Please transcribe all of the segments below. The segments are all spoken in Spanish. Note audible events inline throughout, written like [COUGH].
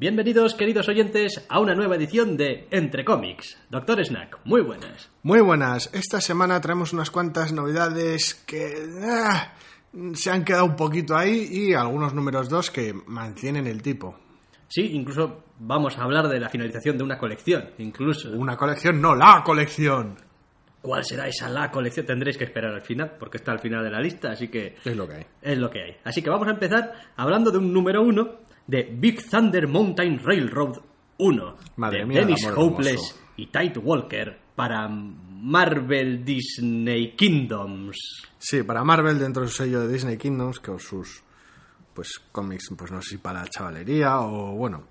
Bienvenidos, queridos oyentes, a una nueva edición de Entre Cómics. Doctor Snack, muy buenas. Muy buenas. Esta semana traemos unas cuantas novedades que ah, se han quedado un poquito ahí y algunos números dos que mantienen el tipo. Sí, incluso vamos a hablar de la finalización de una colección, incluso. Una colección, no la colección. ¿Cuál será esa la colección? Tendréis que esperar al final, porque está al final de la lista, así que... Es lo que hay. Es lo que hay. Así que vamos a empezar hablando de un número uno de Big Thunder Mountain Railroad 1 Madre de mía, Dennis Hopeless y Tite Walker para Marvel Disney Kingdoms. Sí, para Marvel dentro de su sello de Disney Kingdoms, con sus pues cómics, pues no sé si para la chavalería o bueno,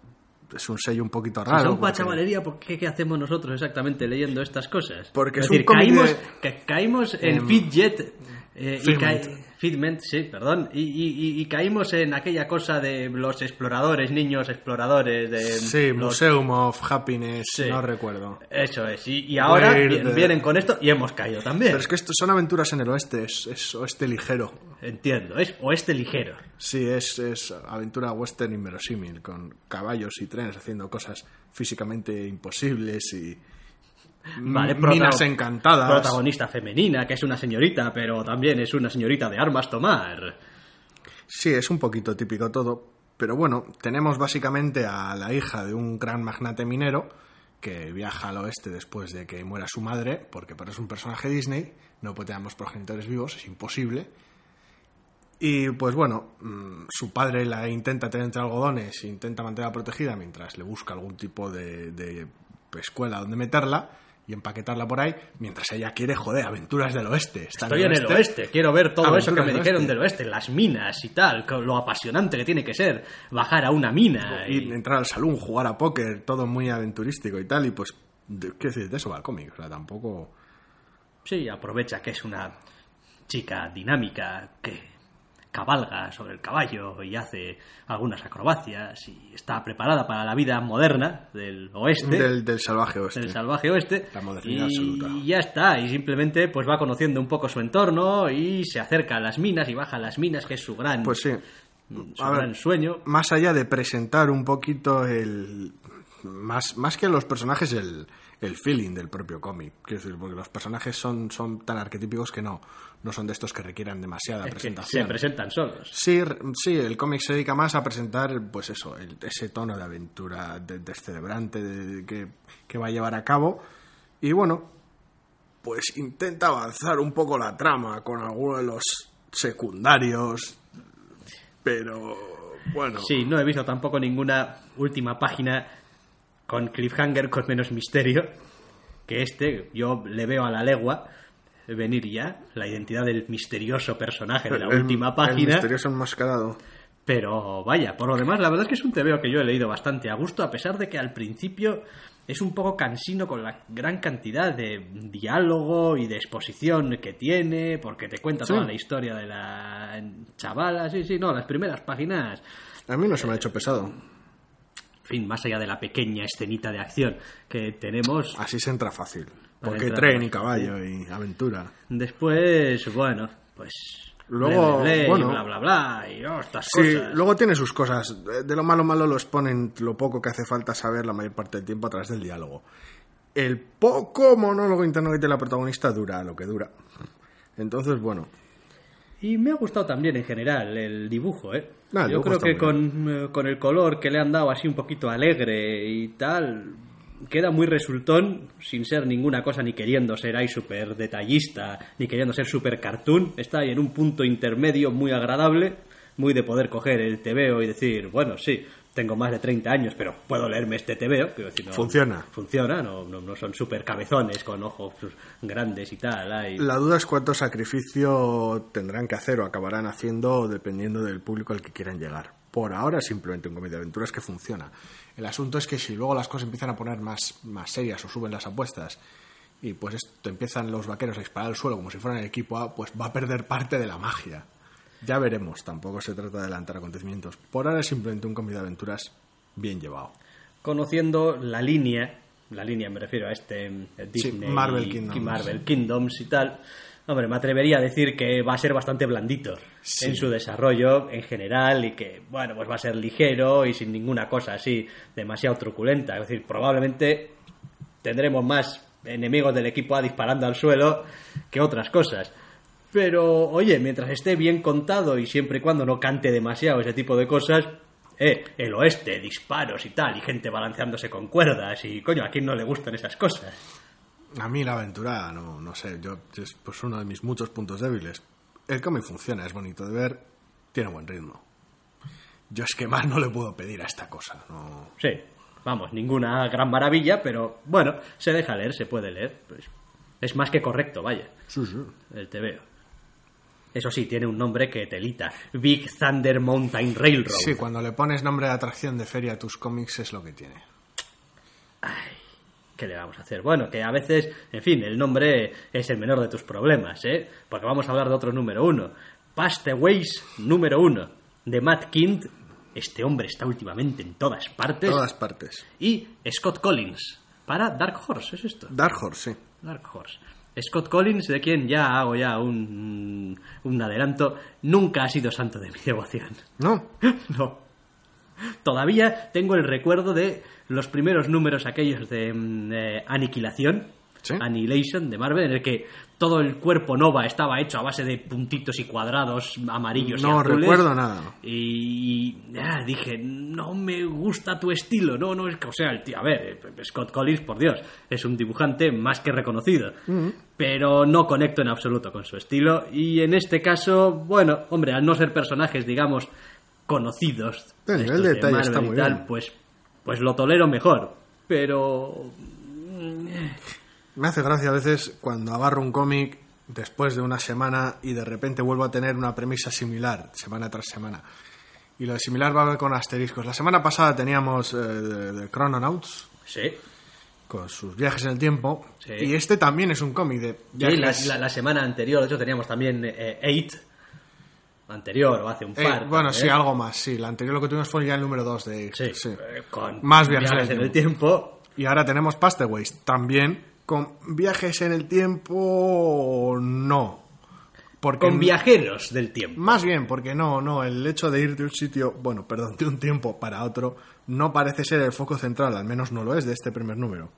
es un sello un poquito Si raro. son para porque- chavalería, ¿por qué, qué hacemos nosotros exactamente leyendo estas cosas? Porque es decir, un caímos, de- que caímos en Em, Fidget. eh, y ca- Figment, sí, perdón. Y, y- y- caímos en aquella cosa de los exploradores, niños exploradores. De Sí, los- Museum of Happiness, Sí. no recuerdo. Eso es. Y, y ahora vienen con esto y hemos caído también. Pero es que esto son aventuras en el oeste, es, es oeste ligero. Entiendo, es oeste ligero. Sí, es, es aventura western inverosímil, con caballos y trenes haciendo cosas físicamente imposibles y Vale, m- minas encantadas. Protagonista femenina, que es una señorita, pero también es una señorita de armas tomar. Sí, es un poquito típico todo, pero bueno, tenemos básicamente a la hija de un gran magnate minero que viaja al oeste después de que muera su madre, porque para es un personaje Disney, no puede tener ambos progenitores vivos, es imposible. Y pues bueno, mm, su padre la intenta tener entre algodones, e intenta mantenerla protegida mientras le busca algún tipo de, de escuela donde meterla y empaquetarla por ahí, mientras ella quiere, joder, aventuras del oeste. Estoy en el oeste, quiero ver todo eso que me del dijeron oeste. del oeste, las minas y tal, lo apasionante que tiene que ser bajar a una mina. y y- entrar al salón, jugar a póker, todo muy aventurístico y tal, y pues, ¿qué decir? De eso va el cómic, o sea, tampoco... Sí, aprovecha que es una chica dinámica que cabalga sobre el caballo y hace algunas acrobacias y está preparada para la vida moderna del oeste. Del, del salvaje oeste. del salvaje oeste La modernidad y absoluta. ya está y simplemente pues va conociendo un poco su entorno y se acerca a las minas y baja a las minas que es su gran Pues sí. su A ver, gran sueño Más allá de presentar un poquito el... Más, más que los personajes, el, el feeling del propio cómic. Quiero decir, porque los personajes son, son tan arquetípicos que no, no son de estos que requieran demasiada es presentación. se presentan solos Sí, sí, el cómic se dedica más a presentar, pues eso, el- ese tono de aventura de- descerebrante de- que, que va a llevar a cabo. Y bueno, pues intenta avanzar un poco la trama con algunos de los secundarios, pero bueno. sí no he visto tampoco ninguna última página con cliffhanger con menos misterio que este yo le veo a la legua venir ya la identidad del misterioso personaje de la el- última El página misterioso enmascarado. Pero vaya, por lo demás, la verdad es que es un TVO que yo he leído bastante a gusto, a pesar de que al principio es un poco cansino con la gran cantidad de diálogo y de exposición que tiene, porque te cuenta Sí. toda la historia de la chavala, sí, sí, no, las primeras páginas, A mí no se me ha hecho pesado. en fin, más allá de la pequeña escenita de acción que tenemos, Así se entra fácil. Porque tren y caballo y aventura. después, bueno, pues... Luego, ble, ble, ble, bueno. y bla, bla, bla, y oh, estas Sí, cosas. luego tiene sus cosas. De lo malo malo lo exponen lo poco que hace falta saber la mayor parte del tiempo a través del diálogo. El poco monólogo interno que tiene la protagonista dura lo que dura. Entonces, bueno, Y me ha gustado también en general el dibujo, ¿eh? Ah, el Yo creo que con, eh, con el color que le han dado así un poquito alegre y tal, queda muy resultón, sin ser ninguna cosa ni queriendo ser ahí súper detallista, ni queriendo ser súper cartoon. Está ahí en un punto intermedio muy agradable, muy de poder coger el TVO y decir, bueno, sí, tengo más de 30 años, pero puedo leerme este TVO. Quiero decir, no- Funciona. Funciona, no, no, no son súper cabezones con ojos grandes y tal. la duda es cuánto sacrificio tendrán que hacer o acabarán haciendo dependiendo del público al que quieran llegar. por ahora simplemente un cómic de aventuras que funciona. El asunto es que si luego las cosas empiezan a poner más, más serias o suben las apuestas y pues esto, empiezan los vaqueros a disparar al suelo como si fueran el equipo A, pues va a perder parte de la magia. Ya veremos, tampoco se trata de adelantar acontecimientos. Por ahora es simplemente un cómic de aventuras bien llevado. Conociendo la línea, la línea me refiero a este eh, Disney Marvel y- Kingdoms. y Marvel Kingdoms y tal, hombre, me atrevería a decir que va a ser bastante blandito Sí. en su desarrollo en general y que, bueno, pues va a ser ligero y sin ninguna cosa así demasiado truculenta. Es decir, probablemente tendremos más enemigos del equipo A disparando al suelo que otras cosas. Pero, oye, mientras esté bien contado y siempre y cuando no cante demasiado ese tipo de cosas, eh, el oeste, disparos y tal, y gente balanceándose con cuerdas, y coño, ¿a quién no le gustan esas cosas? A mí la aventura, no, no sé, yo es pues uno de mis muchos puntos débiles. El cómic funciona, es bonito de ver, tiene buen ritmo. Yo es que más no le puedo pedir a esta cosa, no. Sí, vamos, ninguna gran maravilla, pero bueno, se deja leer, se puede leer. Pues es más que correcto, vaya, Sí, sí. el TVO. Eso sí, tiene un nombre que telita. Big Thunder Mountain Railroad. Sí, cuando le pones nombre de atracción de feria a tus cómics es lo que tiene. ¿Qué le vamos a hacer? Bueno, que a veces, en fin, el nombre es el menor de tus problemas, ¿eh? Porque vamos a hablar de otro número uno. Pastaways número uno, de Matt Kint. Este hombre está últimamente en todas partes. Todas partes. Y Scott Collins, para Dark Horse, ¿es esto? Dark Horse, sí. Dark Horse. Scott Collins, de quien ya hago ya un, un adelanto, nunca ha sido santo de mi devoción. No, [LAUGHS] No. Todavía tengo el recuerdo de los primeros números aquellos de mm, eh, Aniquilación, Sí. Annihilation de Marvel, en el que todo el cuerpo Nova estaba hecho a base de puntitos y cuadrados amarillos y no azules. recuerdo nada. Y ya, dije, no me gusta tu estilo, no, no es que, o sea, el tío, a ver, eh, Scott Collins, por Dios, es un dibujante más que reconocido, pero no conecto en absoluto con su estilo, y en este caso, bueno, hombre, al no ser personajes, digamos, conocidos, El de de detalle está y muy tal, bien. pues, pues lo tolero mejor, pero Me hace gracia a veces cuando agarro un cómic después de una semana y de repente vuelvo a tener una premisa similar, semana tras semana. Y lo de similar va con asteriscos. La semana pasada teníamos eh, de, de Chrononauts, sí. con sus viajes en el tiempo. Sí. Y este también es un cómic de Y la, viajes. la- la semana anterior, de hecho, teníamos también eh, Eight, anterior, o hace un par. bueno, ¿eh? sí, algo más, sí. La anterior lo que tuvimos fue ya el número 2 de Sí, sí. eh, con Más viajes en el en el tiempo. Y ahora tenemos Pastaways, también con viajes en el tiempo, no. Porque Con viajeros del tiempo. Más bien, porque no, no, el hecho de ir de un sitio, bueno, perdón, de un tiempo para otro, no parece ser el foco central, al menos no lo es de este primer número.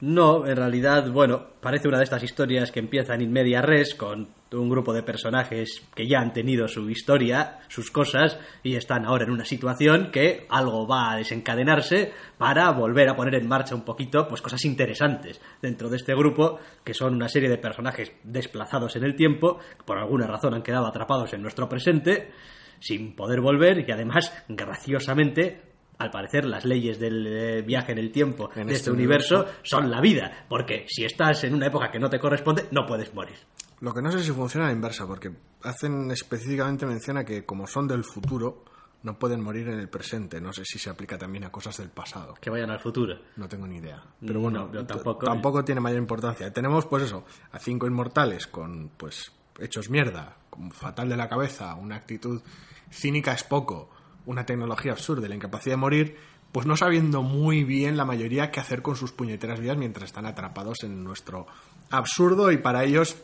No, en realidad, bueno, parece una de estas historias que empiezan in media res con un grupo de personajes que ya han tenido su historia, sus cosas, y están ahora en una situación que algo va a desencadenarse para volver a poner en marcha un poquito, pues cosas interesantes dentro de este grupo, que son una serie de personajes desplazados en el tiempo, que por alguna razón han quedado atrapados en nuestro presente, sin poder volver, y además, graciosamente, al parecer las leyes del viaje en el tiempo En de este este universo, son la vida, porque si estás en una época que no te corresponde, no puedes morir. Lo que no sé si funciona a la inversa, porque hacen específicamente mención a que como son del futuro, no pueden morir en el presente. No sé si se aplica también a cosas del pasado. Que vayan al futuro. No tengo ni idea. Pero bueno, No, tampoco. tampoco tiene mayor importancia. Tenemos, pues eso, a cinco inmortales con, pues, hechos mierda, como fatal de la cabeza, una actitud cínica es poco, una tecnología absurda y la incapacidad de morir, pues no sabiendo muy bien la mayoría qué hacer con sus puñeteras vidas mientras están atrapados en nuestro absurdo y para ellos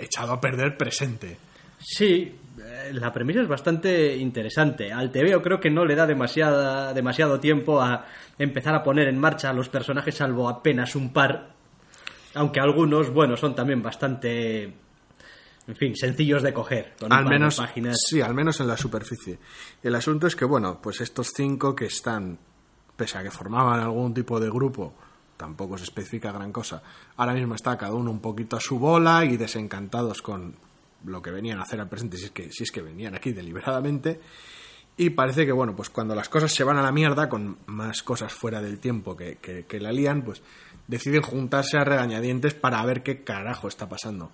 echado a perder presente. Sí, eh, la premisa es bastante interesante. Al TVO creo que no le da demasiada, demasiado tiempo a empezar a poner en marcha a los personajes, salvo apenas un par. Aunque algunos, bueno, son también bastante, en fin, sencillos de coger. Con al menos páginas. sí al menos en la superficie el asunto es que bueno pues estos cinco que están pese a que formaban algún tipo de grupo tampoco se especifica gran cosa ahora mismo está cada uno un poquito a su bola y desencantados con lo que venían a hacer al presente si es que si es que venían aquí deliberadamente y parece que bueno pues cuando las cosas se van a la mierda con más cosas fuera del tiempo que, que, que la lían pues deciden juntarse a regañadientes para ver qué carajo está pasando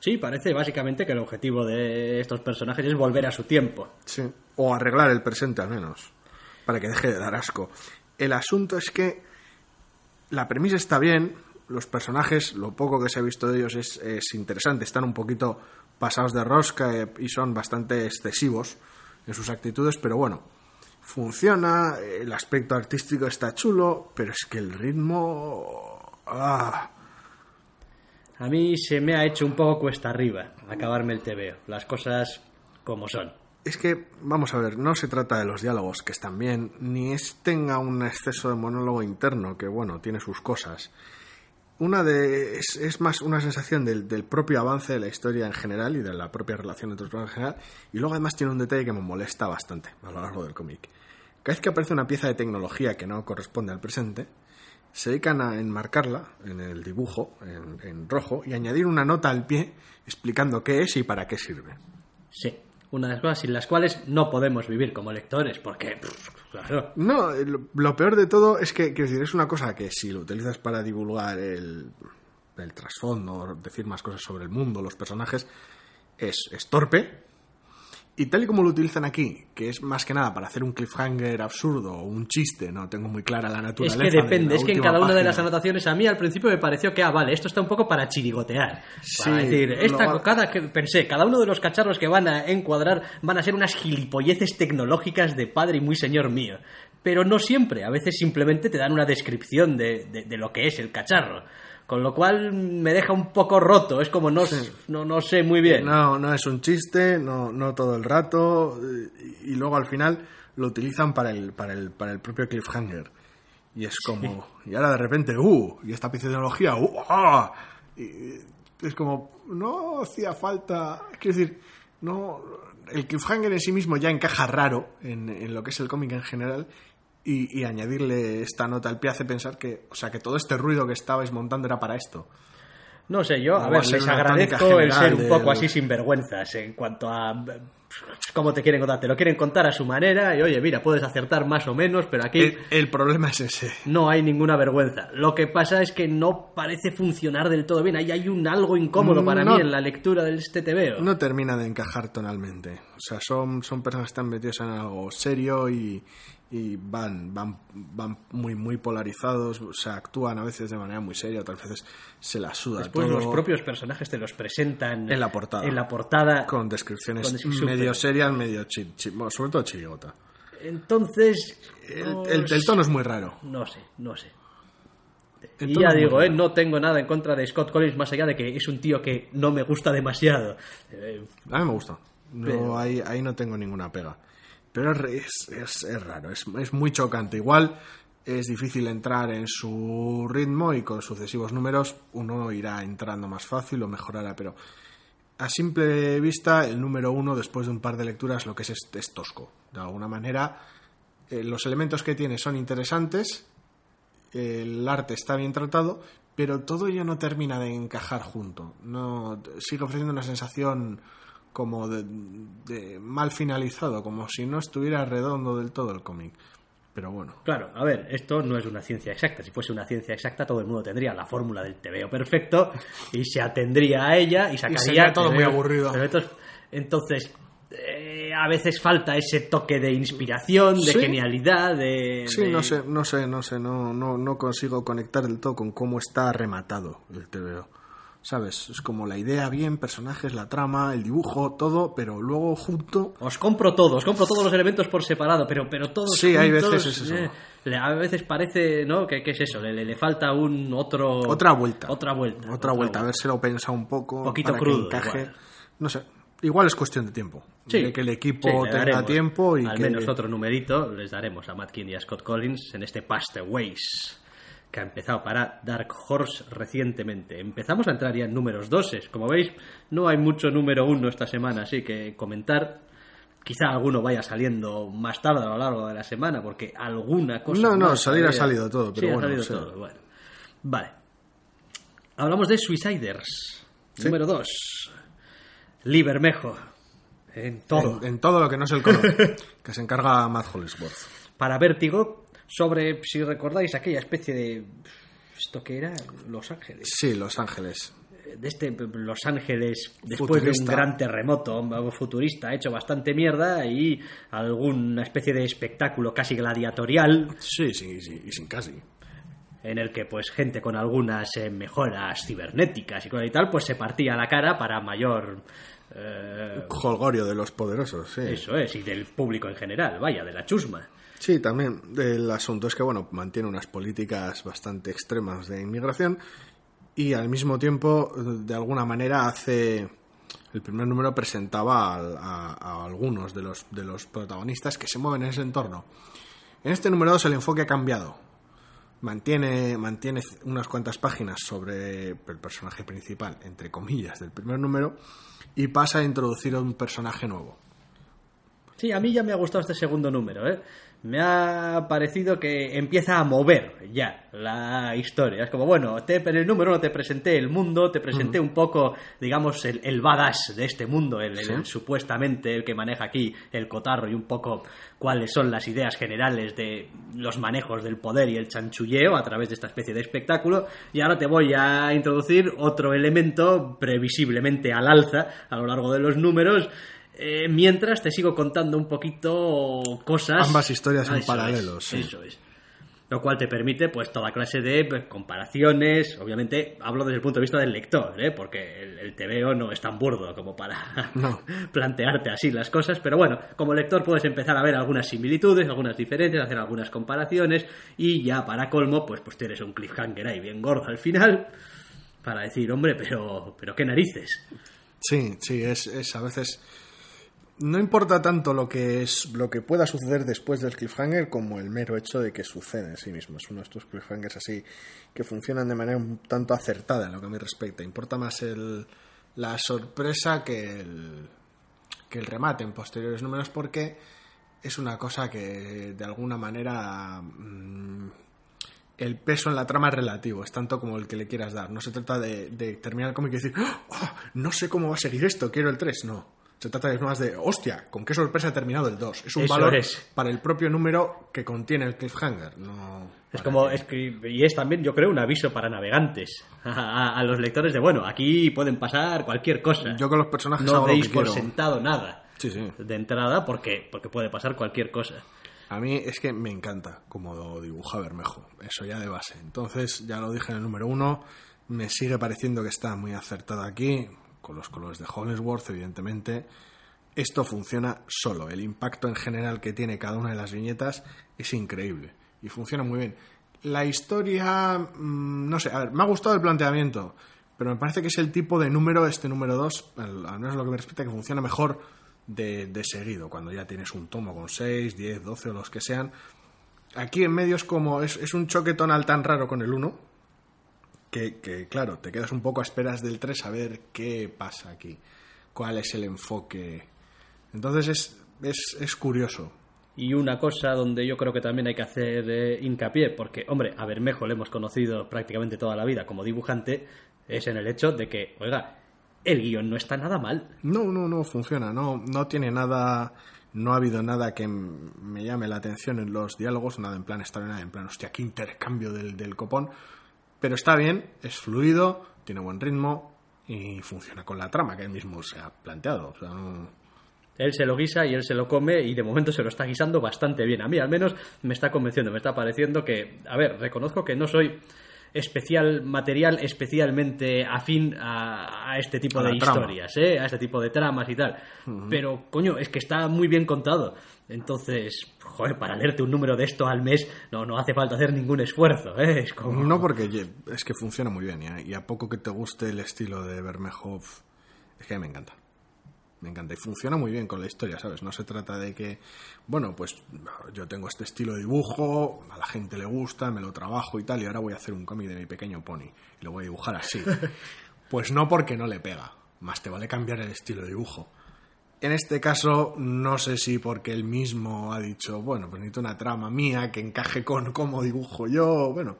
Sí, parece básicamente que el objetivo de estos personajes es volver a su tiempo. Sí. O arreglar el presente al menos. Para que deje de dar asco. El asunto es que la premisa está bien. Los personajes, lo poco que se ha visto de ellos es, es interesante. Están un poquito pasados de rosca eh, y son bastante excesivos en sus actitudes, pero bueno, funciona, el aspecto artístico está chulo, pero es que el ritmo... Ah, A mí se me ha hecho un poco cuesta arriba acabarme el TVO. Las cosas como son. Es que, vamos a ver, no se trata de los diálogos, que están bien, ni es tenga un exceso de monólogo interno, que bueno, tiene sus cosas. Una de. es, más una sensación del, propio avance de la historia en general y de la propia relación entre los en general. Y luego además tiene un detalle que me molesta bastante a lo largo del cómic. Cada vez que aparece una pieza de tecnología que no corresponde al presente, se dedican a enmarcarla en el dibujo, en, en rojo, y añadir una nota al pie explicando qué es y para qué sirve. Sí, una de las cosas sin las cuales no podemos vivir como lectores, porque, pff, claro, No, lo, lo peor de todo es que, quiero decir, es una cosa que si lo utilizas para divulgar el, el trasfondo, decir más cosas sobre el mundo, los personajes, es, es torpe. Y tal y como lo utilizan aquí, que es más que nada para hacer un cliffhanger absurdo o un chiste, no tengo muy clara la es naturaleza. que de depende, la es que en cada una de las anotaciones a mí al principio me pareció que, ah, vale, esto está un poco para chirigotear. Sí, para decir, esta, cada, que, pensé, cada uno de los cacharros que van a encuadrar van a ser unas gilipolleces tecnológicas de padre y muy señor mío. Pero no siempre, a veces simplemente te dan una descripción de, de- de lo que es el cacharro. Con lo cual me deja un poco roto, es como no, no, no sé muy bien. No, no es un chiste, no, no todo el rato, y, y luego al final lo utilizan para el, para el, para el propio cliffhanger. Y es como, y ahora de repente, ¡uh! Y esta tecnología, ¡uh! ¡ah! Y es como, no hacía falta, quiero decir, no, el cliffhanger en sí mismo ya encaja raro en, en lo que es el cómic en general. Y, y añadirle esta nota al pie hace pensar que, o sea, que todo este ruido que estabais montando era para esto. No sé, yo, a ver, les agradezco el ser un poco del- así sinvergüenzas en cuanto a cómo te quieren contar. Te lo quieren contar a su manera y, oye, mira, puedes acertar más o menos, pero aquí El, el problema es ese. no hay ninguna vergüenza. Lo que pasa es que no parece funcionar del todo bien. Ahí hay un algo incómodo para No. mí en la lectura del este TVO. No termina de encajar tonalmente. O sea, son, son personas que están metidas en algo serio y, y van, van, van muy, muy polarizados. O sea, actúan a veces de manera muy seria, otras veces se la suda Después todo. los propios personajes te los presentan En la portada. En la portada. Con descripciones Con descripciones medio serias, medio chi, chi- bueno, sobre todo chirigota. Entonces. El, no el- el tono es muy raro. No sé, no sé. El Y ya digo, ¿eh? no tengo nada en contra de Scott Collins más allá de que es un tío que no me gusta demasiado. A mí me gusta. No, Pero- ahí, ahí no tengo ninguna pega. Pero es, es, es- es raro, es, es muy chocante. Igual es difícil entrar en su ritmo y con sucesivos números uno irá entrando más fácil o mejorará, pero a simple vista el número uno después de un par de lecturas lo que es es, tosco. De alguna manera eh, los elementos que tiene son interesantes, el arte está bien tratado, pero todo ello no termina de encajar junto. No sigue ofreciendo una sensación como de mal finalizado, como si no estuviera redondo del todo el cómic. Pero bueno, Claro, a ver, esto no es una ciencia exacta. Si fuese una ciencia exacta, todo el mundo tendría la fórmula del TVO perfecto y se atendría a ella y sacaría. sería todo muy aburrido. Entonces, eh, a veces falta ese toque de inspiración, de Sí. genialidad, de. sí, de- no sé, no sé, no sé, no, no, no consigo conectar del todo con cómo está rematado el TVO. ¿Sabes? Es como la idea bien, personajes, la trama, el dibujo, todo, pero luego junto Os compro todo, os compro todos los elementos por separado, pero, pero todos Sí, hay veces es eso. eh, le- a veces parece, ¿no? ¿Qué, qué es eso? Le, le- le falta un otro... Otra vuelta. Otra vuelta. Otra vuelta, a ver si lo pensa un poco. Poquito para crudo, Que encaje. igual. No sé. Igual es cuestión de tiempo. Sí, de que el equipo sí, tenga tiempo y al que. menos otro numerito les daremos a Matt King y a Scott Collins en este Past the Ways que ha empezado para Dark Horse recientemente. Empezamos a entrar ya en números doses. Como veis, no hay mucho número uno esta semana, así que comentar. Quizá alguno vaya saliendo más tarde a lo largo de la semana, porque alguna cosa. No, no, salir ha salido todo, pero sí, bueno, ha salido todo. Bueno. Vale. Hablamos de Suiciders. Número 2. Libermejo. En todo. En, en todo lo que no es el color. [LAUGHS] que se encarga Matt Hollisworth. para Vértigo sobre, si recordáis, aquella especie de... ¿Esto que era? Los Ángeles. Sí, Los Ángeles. de este Los Ángeles después de un gran terremoto futurista hecho bastante mierda y alguna especie de espectáculo casi gladiatorial Sí, sí, sí, y sin casi. en el que pues gente con algunas eh, mejoras cibernéticas y cosas y tal pues se partía la cara para mayor eh, Holgorio de los poderosos, sí. eso es y del público en general vaya de la chusma Sí, también el asunto es que, bueno, mantiene unas políticas bastante extremas de inmigración y al mismo tiempo, de alguna manera, hace... El primer número presentaba a, a algunos de los, de los protagonistas que se mueven en ese entorno. En este número 2 el enfoque ha cambiado. Mantiene, mantiene unas cuantas páginas sobre el personaje principal, entre comillas, del primer número y pasa a introducir un personaje nuevo. Sí, a mí ya me ha gustado este segundo número, ¿eh? Me ha parecido que empieza a mover ya la historia. Es como, bueno, te, en el número uno te presenté el mundo, te presenté un poco, digamos, el, el badass de este mundo, el, el- el supuestamente el que maneja aquí el cotarro y un poco cuáles son las ideas generales de los manejos del poder y el chanchulleo a través de esta especie de espectáculo. Y ahora te voy a introducir otro elemento previsiblemente al alza a lo largo de los números. Eh, mientras te sigo contando un poquito cosas. Ambas historias en es, sí. Eso es. Lo cual te permite, pues, toda clase de pues, comparaciones. Obviamente, hablo desde el punto de vista del lector, ¿eh? Porque el, el TVO no es tan burdo como para No. [LAUGHS] plantearte así las cosas. Pero bueno, como lector puedes empezar a ver algunas similitudes, algunas diferencias, hacer algunas comparaciones. Y ya para colmo, pues, pues tienes un cliffhanger ahí bien gordo al final. Para decir, hombre, pero, pero qué narices. Sí, sí, es, es a veces. No importa tanto lo que es lo que pueda suceder después del cliffhanger como el mero hecho de que sucede en sí mismo. Es uno de estos cliffhangers así que funcionan de manera un tanto acertada en lo que a mí respecta. Importa más el, la sorpresa que el, que el remate en posteriores números porque es una cosa que de alguna manera mm, el peso en la trama es relativo, es tanto como el que le quieras dar. No se trata de, terminar el cómic y decir, "Oh, no sé cómo va a seguir esto, quiero el 3. No. Se trata de más de, hostia, con qué sorpresa ha terminado el 2. Es un Eso valor es. para el propio número que contiene el cliffhanger. No Es como, es que- y es también, yo creo, un aviso para navegantes, [LAUGHS] a, a- a los lectores de, bueno, aquí pueden pasar cualquier cosa. Yo con los personajes no hago lo deis que por quiero. sentado nada Sí, sí. de entrada porque, porque puede pasar cualquier cosa. A mí es que me encanta cómo lo dibuja Bermejo, eso ya de base. Entonces, ya lo dije en el número uno, me sigue pareciendo que está muy acertado aquí, con los colores de Hollingsworth, evidentemente. Esto funciona solo, el impacto en general que tiene cada una de las viñetas es increíble y funciona muy bien. La historia, mm, no sé, a ver, me ha gustado el planteamiento, pero me parece que es el tipo de número, este número 2, al, menos lo que me respecta, que funciona mejor de, de seguido, cuando ya tienes un tomo con 6, 10, 12 o los que sean. Aquí en medio es como, es, es un choque tonal tan raro con el 1, que, que, claro, te quedas un poco a esperas del 3 a ver qué pasa aquí, cuál es el enfoque. Entonces es, es, es curioso. Y una cosa donde yo creo que también hay que hacer eh, hincapié, porque, hombre, a Bermejo le hemos conocido prácticamente toda la vida como dibujante, es en el hecho de que, oiga, el guion no está nada mal. No, no, no funciona, no, no tiene nada, no ha habido nada que me llame la atención en los diálogos, nada en plan extraordinario, en plan, hostia, qué intercambio del, del copón, pero está bien, es fluido, tiene buen ritmo y funciona con la trama que él mismo se ha planteado. Él se lo guisa y él se lo come y de momento se lo está guisando bastante bien. A mí al menos me está convenciendo, me está pareciendo que, a ver, reconozco que no soy especial material especialmente afín a, a este tipo A de historias, ¿eh? a este tipo de tramas y tal. Pero, coño, es que está muy bien contado. Entonces, joder, para leerte un número de esto al mes no, no hace falta hacer ningún esfuerzo. ¿eh? Es como... No porque es que funciona muy bien y a, y a poco que te guste el estilo de Bermejo, es que me encanta. Me encanta y funciona muy bien con la historia, ¿sabes? No se trata de que, bueno, pues yo tengo este estilo de dibujo, a la gente le gusta, me lo trabajo y tal, y ahora voy a hacer un cómic de mi pequeño pony y lo voy a dibujar así. [LAUGHS] Pues no porque no le pega, más te vale cambiar el estilo de dibujo. En este caso, no sé si porque él mismo ha dicho, bueno, pues necesito una trama mía que encaje con cómo dibujo yo, bueno,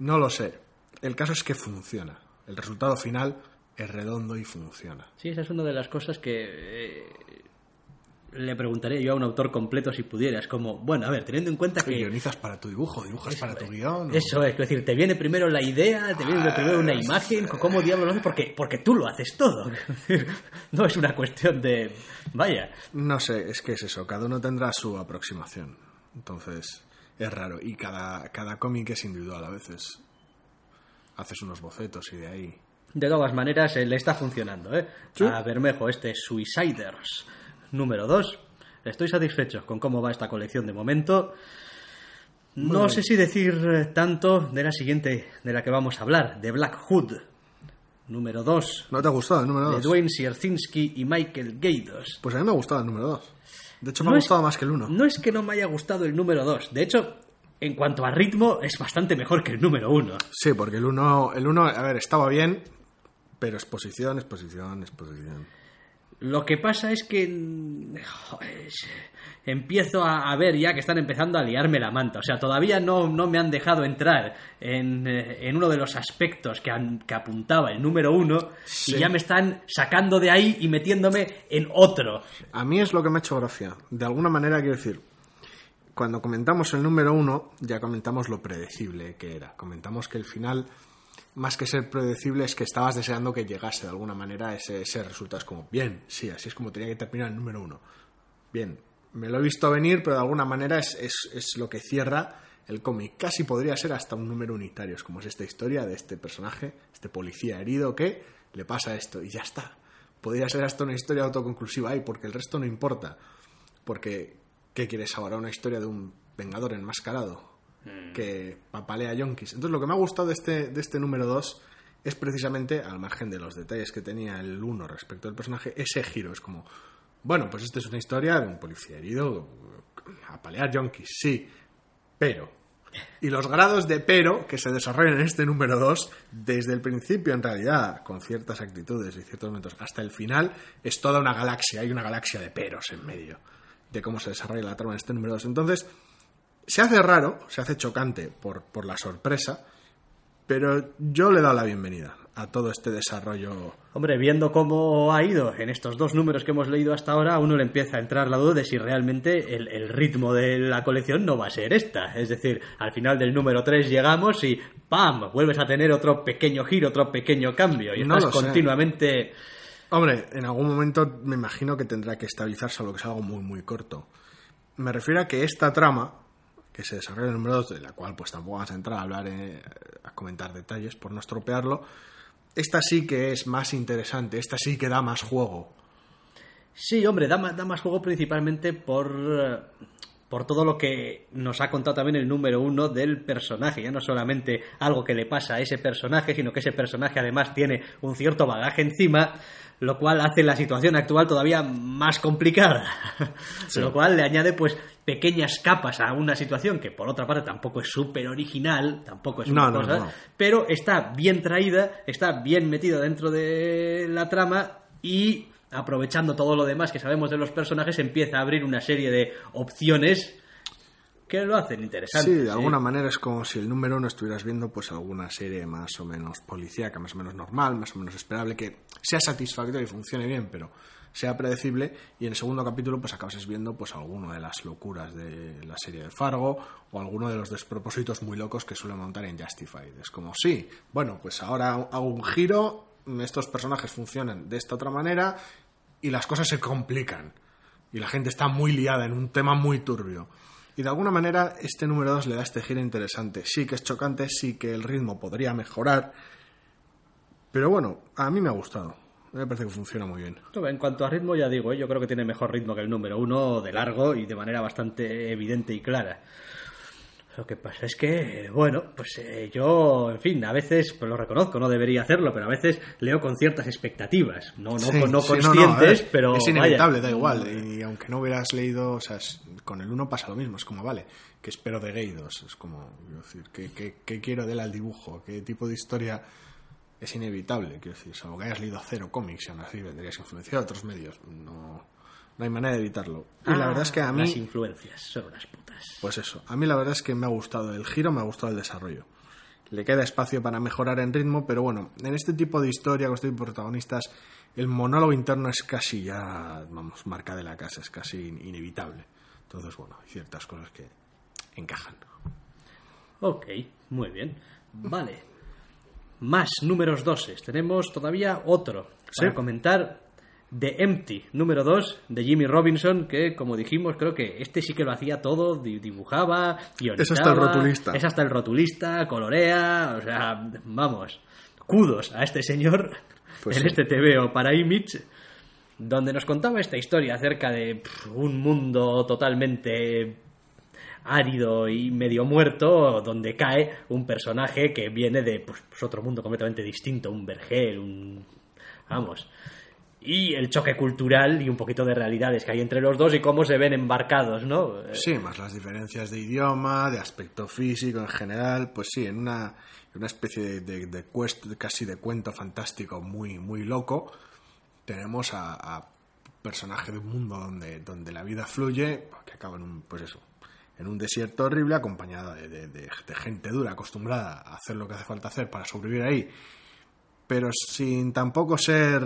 no lo sé. El caso es que funciona. El resultado final es redondo y funciona. Sí, esa es una de las cosas que eh, le preguntaría yo a un autor completo si pudieras, como, bueno, a ver, teniendo en cuenta ¿Qué que... guionizas para tu dibujo? ¿Dibujas para tu guion? o- Eso es, es decir, te viene primero la idea, te viene primero una imagen, ¿cómo diablos lo haces? Porque, porque tú lo haces todo. [LAUGHS] [LAUGHS] No es una cuestión de... Vaya, No sé, es que es eso, cada uno tendrá su aproximación. Entonces, es raro. Y cada, cada cómic es individual a veces. Haces unos bocetos y de ahí. De todas maneras, eh, le está funcionando, ¿eh? A Bermejo, este Suiciders número 2. Estoy satisfecho con cómo va esta colección de momento. No sé si decir eh, tanto de la siguiente de la que vamos a hablar, de Black Hood, número 2, ¿No te ha gustado el número de 2? Dwayne Sierzinski y Michael Gaydos. Pues a mí me ha gustado el número 2. De hecho, me No ha es- gustado más que el 1. No es que no me haya gustado el número 2, de hecho, en cuanto a ritmo, es bastante mejor que el número 1. Sí, porque el 1, el uno, a ver, estaba bien, pero exposición, exposición, exposición. Lo que pasa es que joder, empiezo a, a ver ya que están empezando a liarme la manta. O sea, todavía no, no me han dejado entrar en, eh, en uno de los aspectos que, han- que apuntaba el número uno Sí. y ya me están sacando de ahí y metiéndome en otro. A mí es lo que me ha hecho gracia. De alguna manera, quiero decir, cuando comentamos el número 1, ya comentamos lo predecible que era. Comentamos que el final, más que ser predecible, es que estabas deseando que llegase de alguna manera ese, ese resultado. Es como, bien, sí, así es como tenía que terminar el número 1. Bien, me lo he visto venir, pero de alguna manera es, es- es lo que cierra el cómic. Casi podría ser hasta un número unitario, es como es esta historia de este personaje, este policía herido que le pasa esto y ya está. Podría ser hasta una historia autoconclusiva ahí, porque el resto no importa. Porque, ¿qué quieres ahora? Una historia de un vengador enmascarado que papalea yonkis. Entonces, lo que me ha gustado de este, de este número 2 es precisamente, al margen de los detalles que tenía el 1 respecto al personaje, ese giro. Es como, bueno, pues esta es una historia de un policía herido a palear yonkis, sí, pero. Y los grados de pero que se desarrollan en este número 2, desde el principio en realidad, con ciertas actitudes y ciertos momentos, hasta el final, es toda una galaxia, hay una galaxia de peros en medio de cómo se desarrolla la trama en este número 2. Entonces, se hace raro, se hace chocante por, por la sorpresa, pero yo le he dado la bienvenida a todo este desarrollo. Hombre, viendo cómo ha ido en estos dos números que hemos leído hasta ahora, a uno le empieza a entrar la duda de si realmente el, el ritmo de la colección no va a ser esta. Es decir, al final del número 3 llegamos y ¡pam! vuelves a tener otro pequeño giro, otro pequeño cambio. Y estás continuamente... Hombre, en algún momento me imagino que tendrá que estabilizarse, lo que es algo muy, muy corto. Me refiero a que esta trama, que se desarrolla en el número 2, de la cual pues tampoco vamos a entrar a hablar, eh, a comentar detalles por no estropearlo, esta sí que es más interesante, esta sí que da más juego. Sí, hombre, da más, da más juego principalmente por, eh, por todo lo que nos ha contado también el número uno del personaje. Ya no solamente algo que le pasa a ese personaje, sino que ese personaje además tiene un cierto bagaje encima, lo cual hace la situación actual todavía más complicada. [LAUGHS] Lo cual le añade pues pequeñas capas a una situación que por otra parte tampoco es súper original, tampoco es una No, cosa, no. pero está bien traída, está bien metida dentro de la trama y aprovechando todo lo demás que sabemos de los personajes empieza a abrir una serie de opciones que lo hacen interesante. Sí, de alguna manera es como si el número uno estuvieras viendo pues alguna serie más o menos policíaca, más o menos normal, más o menos esperable, que sea satisfactoria y funcione bien, pero sea predecible, y en el segundo capítulo pues acabas viendo pues alguno de las locuras de la serie de Fargo o alguno de los despropósitos muy locos que suele montar en Justified. Es como, sí, bueno, pues ahora hago un giro, estos personajes funcionan de esta otra manera y las cosas se complican. Y la gente está muy liada en un tema muy turbio. Y de alguna manera este número 2 le da este giro interesante. Sí que es chocante, sí que el ritmo podría mejorar. Pero bueno, a mí me ha gustado. Me parece que funciona muy bien. En cuanto a ritmo, ya digo, ¿eh? yo creo que tiene mejor ritmo que el número uno de largo y de manera bastante evidente y clara. Lo que pasa es que, bueno, pues eh, yo, en fin, a veces, pues lo reconozco, no debería hacerlo, pero a veces leo con ciertas expectativas, no, no, Sí, no sí, no, conscientes, no, a ver, pero Es vaya. inevitable, da igual. Y aunque no hubieras leído, o sea, es- con el 1 pasa lo mismo. Es como, vale, ¿qué espero de 2? Es como, decir, ¿qué, qué, qué quiero de él al dibujo? ¿Qué tipo de historia es inevitable? Quiero decir, salvo que hayas leído cero cómics y aún así vendrías influenciado a otros medios. No, no hay manera de evitarlo. Y la Ah, verdad es que a mí... Las influencias son unas putas. Pues eso, a mí la verdad es que me ha gustado el giro, me ha gustado el desarrollo. le queda espacio para mejorar en ritmo, pero bueno, en este tipo de historia con este tipo de protagonistas, el monólogo interno es casi ya, vamos, marca de la casa, es casi inevitable. Entonces, bueno, hay ciertas cosas que encajan. Ok, muy bien. Vale. Más números doses. Tenemos todavía otro para comentar. The Empty, número 2, de Jimmy Robinson, que como dijimos, creo que este sí que lo hacía todo, di- dibujaba, guionizaba. Es hasta el rotulista. Es hasta el rotulista, colorea, o sea, vamos, kudos a este señor Pues en sí. este TVO para Image, donde nos contaba esta historia acerca de pff, un mundo totalmente árido y medio muerto, donde cae un personaje que viene de pues, pues, otro mundo completamente distinto, un vergel, un... vamos. Y el choque cultural y un poquito de realidades que hay entre los dos y cómo se ven embarcados, ¿no? Sí, más las diferencias de idioma, de aspecto físico en general, pues sí, en una, una especie de, de, de quest- casi de cuento fantástico muy, muy loco, tenemos a, a personaje de un mundo donde, donde la vida fluye, que acaba en un, pues eso, en un desierto horrible, acompañado de, gente dura, acostumbrada a hacer lo que hace falta hacer para sobrevivir ahí, pero sin tampoco ser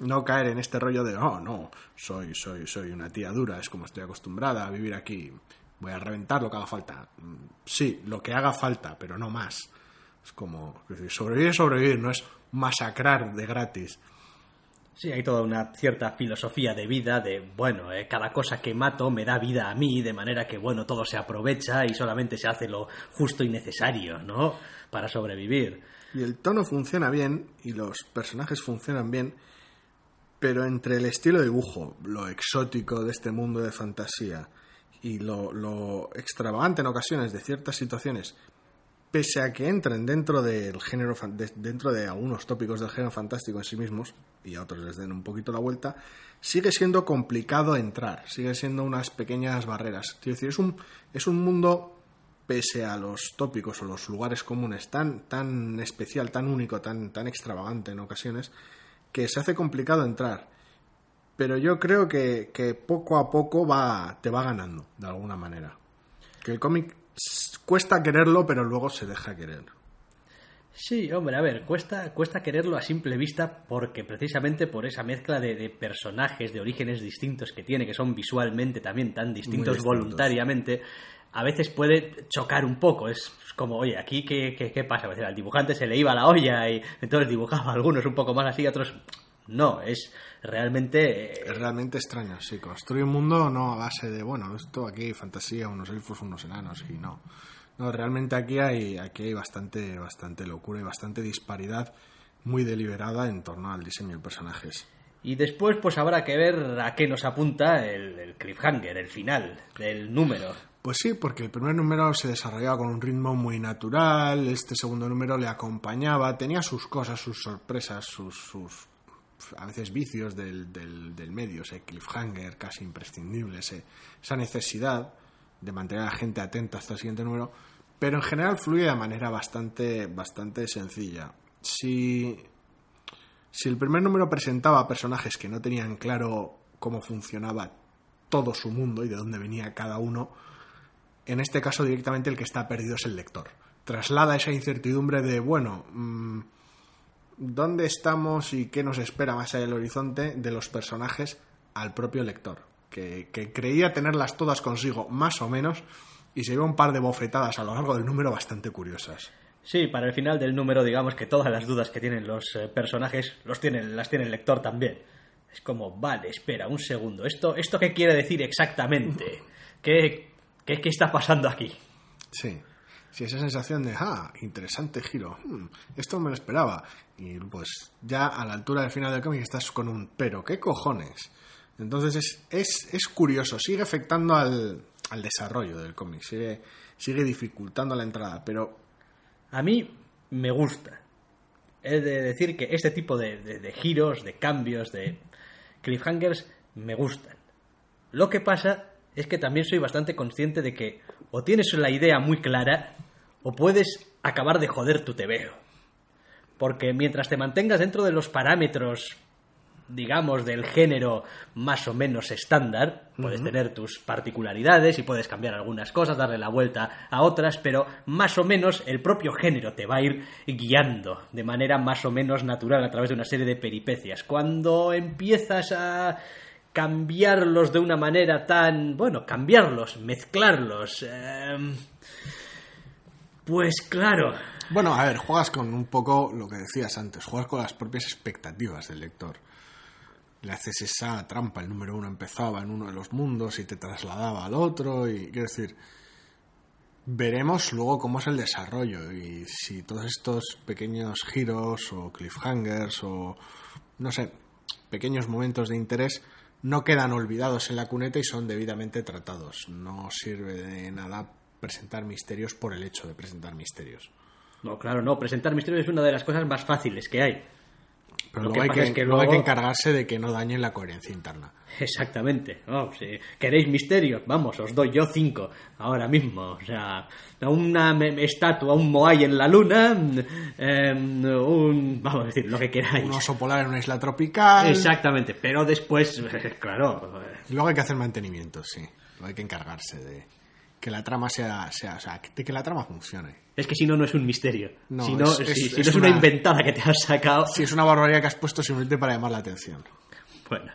no caer en este rollo de oh no soy soy soy una tía dura es como estoy acostumbrada a vivir aquí voy a reventar lo que haga falta sí lo que haga falta pero no más. Es como sobrevivir es sobrevivir no es masacrar de gratis Sí, hay toda una cierta filosofía de vida de, bueno, eh, cada cosa que mato me da vida a mí, de manera que, bueno, todo se aprovecha y solamente se hace lo justo y necesario, ¿no? Para sobrevivir. Y el tono funciona bien y los personajes funcionan bien, pero entre el estilo de dibujo, lo exótico de este mundo de fantasía y lo, lo extravagante en ocasiones de ciertas situaciones, pese a que entren dentro del género de- dentro de algunos tópicos del género fantástico en sí mismos y a otros les den un poquito la vuelta, sigue siendo complicado entrar, sigue siendo unas pequeñas barreras. Quiero decir, es un, es un mundo pese a los tópicos o los lugares comunes tan, tan especial, tan único, tan, tan extravagante en ocasiones, que se hace complicado entrar. Pero yo creo que, que poco a poco va, te va ganando, de alguna manera. Que el cómic cuesta quererlo, pero luego se deja querer. Sí, hombre, a ver, cuesta, cuesta quererlo a simple vista porque precisamente por esa mezcla de, de personajes de orígenes distintos que tiene, que son visualmente también tan distintos, distintos. voluntariamente, a veces puede chocar un poco. Es como, oye, aquí qué, qué, qué pasa? Pues, al dibujante se le iba la olla y entonces dibujaba algunos un poco más así, otros no. Es realmente... eh, Es realmente extraño, sí. Construye un mundo no a base de, bueno, esto aquí hay fantasía, unos elfos, unos enanos, y no. No, realmente aquí hay, aquí hay bastante, bastante locura y bastante disparidad muy deliberada en torno al diseño de personajes. Y después pues habrá que ver a qué nos apunta el, el cliffhanger, el final del número. Pues sí, porque el primer número se desarrollaba con un ritmo muy natural, este segundo número le acompañaba, tenía sus cosas, sus sorpresas, sus, sus a veces vicios del, del, del medio, ese cliffhanger casi imprescindible, ese- esa necesidad de mantener a la gente atenta hasta el siguiente número, pero en general fluye de manera bastante, bastante sencilla. Si, si el primer número presentaba personajes que no tenían claro cómo funcionaba todo su mundo y de dónde venía cada uno, en este caso directamente el que está perdido es el lector. Traslada esa incertidumbre de, bueno, mm, ¿dónde estamos y qué nos espera más allá del horizonte de los personajes al propio lector? Que, que creía tenerlas todas consigo, más o menos, y se lleva un par de bofetadas a lo largo del número bastante curiosas. Sí, para el final del número digamos que todas las dudas que tienen los eh, personajes los tienen, las tiene el lector también. Es como, vale, espera, un segundo. ¿Esto, esto qué quiere decir exactamente? ¿Qué, qué, qué está pasando aquí? Sí. Sí, esa sensación de, ah, interesante giro, hmm, esto me lo esperaba. Y pues ya a la altura del final del cómic estás con un, pero, ¿qué cojones? Entonces es, es, es curioso, sigue afectando al, al desarrollo del cómic, sigue, sigue dificultando la entrada, pero A mí me gusta. He de decir que este tipo de- de giros, de cambios, de cliffhangers me gustan. Lo que pasa es que también soy bastante consciente de que o tienes la idea muy clara o puedes acabar de joder tu tebeo. Porque mientras te mantengas dentro de los parámetros digamos, del género más o menos estándar. Puedes tener tus particularidades y puedes cambiar algunas cosas, darle la vuelta a otras, pero más o menos el propio género te va a ir guiando de manera más o menos natural a través de una serie de peripecias. Cuando empiezas a cambiarlos de una manera tan... bueno, cambiarlos, mezclarlos... em, pues claro, Bueno, a ver, juegas con un poco lo que decías antes, juegas con las propias expectativas del lector. Le haces esa trampa, el número uno empezaba en uno de los mundos y te trasladaba al otro, y quiero decir, veremos luego cómo es el desarrollo y si todos estos pequeños giros o cliffhangers o, no sé, pequeños momentos de interés no quedan olvidados en la cuneta y son debidamente tratados. No sirve de nada presentar misterios por el hecho de presentar misterios. No, claro, no. Presentar misterios es una de las cosas más fáciles que hay. Pero Lo luego, que hay que, es que luego hay que encargarse de que no dañen la coherencia interna. Exactamente. Si queréis misterios, vamos, os doy yo cinco ahora mismo. O sea, una estatua, un Moai en la luna, em, un... vamos a decir, lo que queráis. Un oso polar en una isla tropical. Exactamente, pero después, [LAUGHS] claro, luego hay que hacer mantenimiento, sí. Luego hay que encargarse de que la trama sea, sea o sea, de que la trama funcione. es que si no, no es un misterio. No, si no, es- si- es- si no es es una una- inventada que te has sacado, Sí, es una barbaridad que has puesto simplemente para llamar la atención. bueno,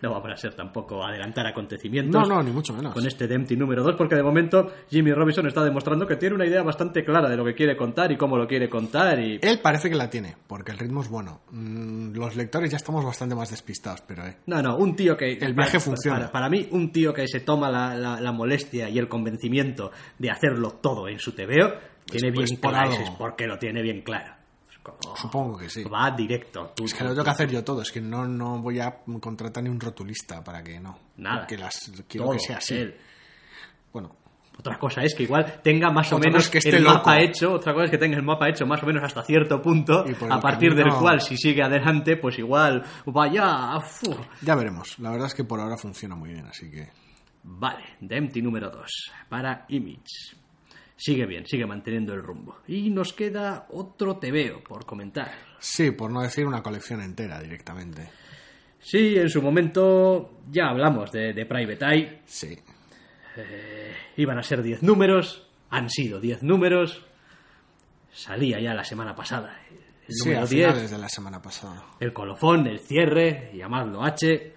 no vamos a ser tampoco adelantar acontecimientos. No, no, ni mucho menos. con este Dempty número 2, porque de momento Jimmy Robinson está demostrando que tiene una idea bastante clara de lo que quiere contar y cómo lo quiere contar y... Él parece que la tiene, porque el ritmo es bueno. Mm, los lectores ya estamos bastante más despistados, pero eh. No, no, un tío que... El viaje para- funciona. Para, para mí, un tío que se toma la, la- la molestia y el convencimiento de hacerlo todo en su TVO, tiene pues bien claro, es porque lo tiene bien claro. Como- Supongo que sí. Va directo. tú- Es que lo tengo que hacer yo todo, es que no, no voy a contratar ni un rotulista para que no. Nada. Porque las, quiero Todo, que sea así. él. Bueno, Otra cosa es que igual tenga más o menos es que esté el mapa hecho, otra cosa es que tenga el mapa hecho más o menos hasta cierto punto, a partir del cual si sigue adelante, pues igual vaya... ya veremos. La verdad es que por ahora funciona muy bien, así que. Vale, The Empty número 2, para Image. Sigue bien, sigue manteniendo el rumbo. Y nos queda otro tebeo por comentar. Sí, por no decir una colección entera directamente. Sí, en su momento ya hablamos de, de Private Eye. Sí. Iban a ser 10 números, han sido 10 números. Salía ya la semana pasada. El Sí, número a 10, finales de la semana pasada. el colofón, el cierre, llamadlo H.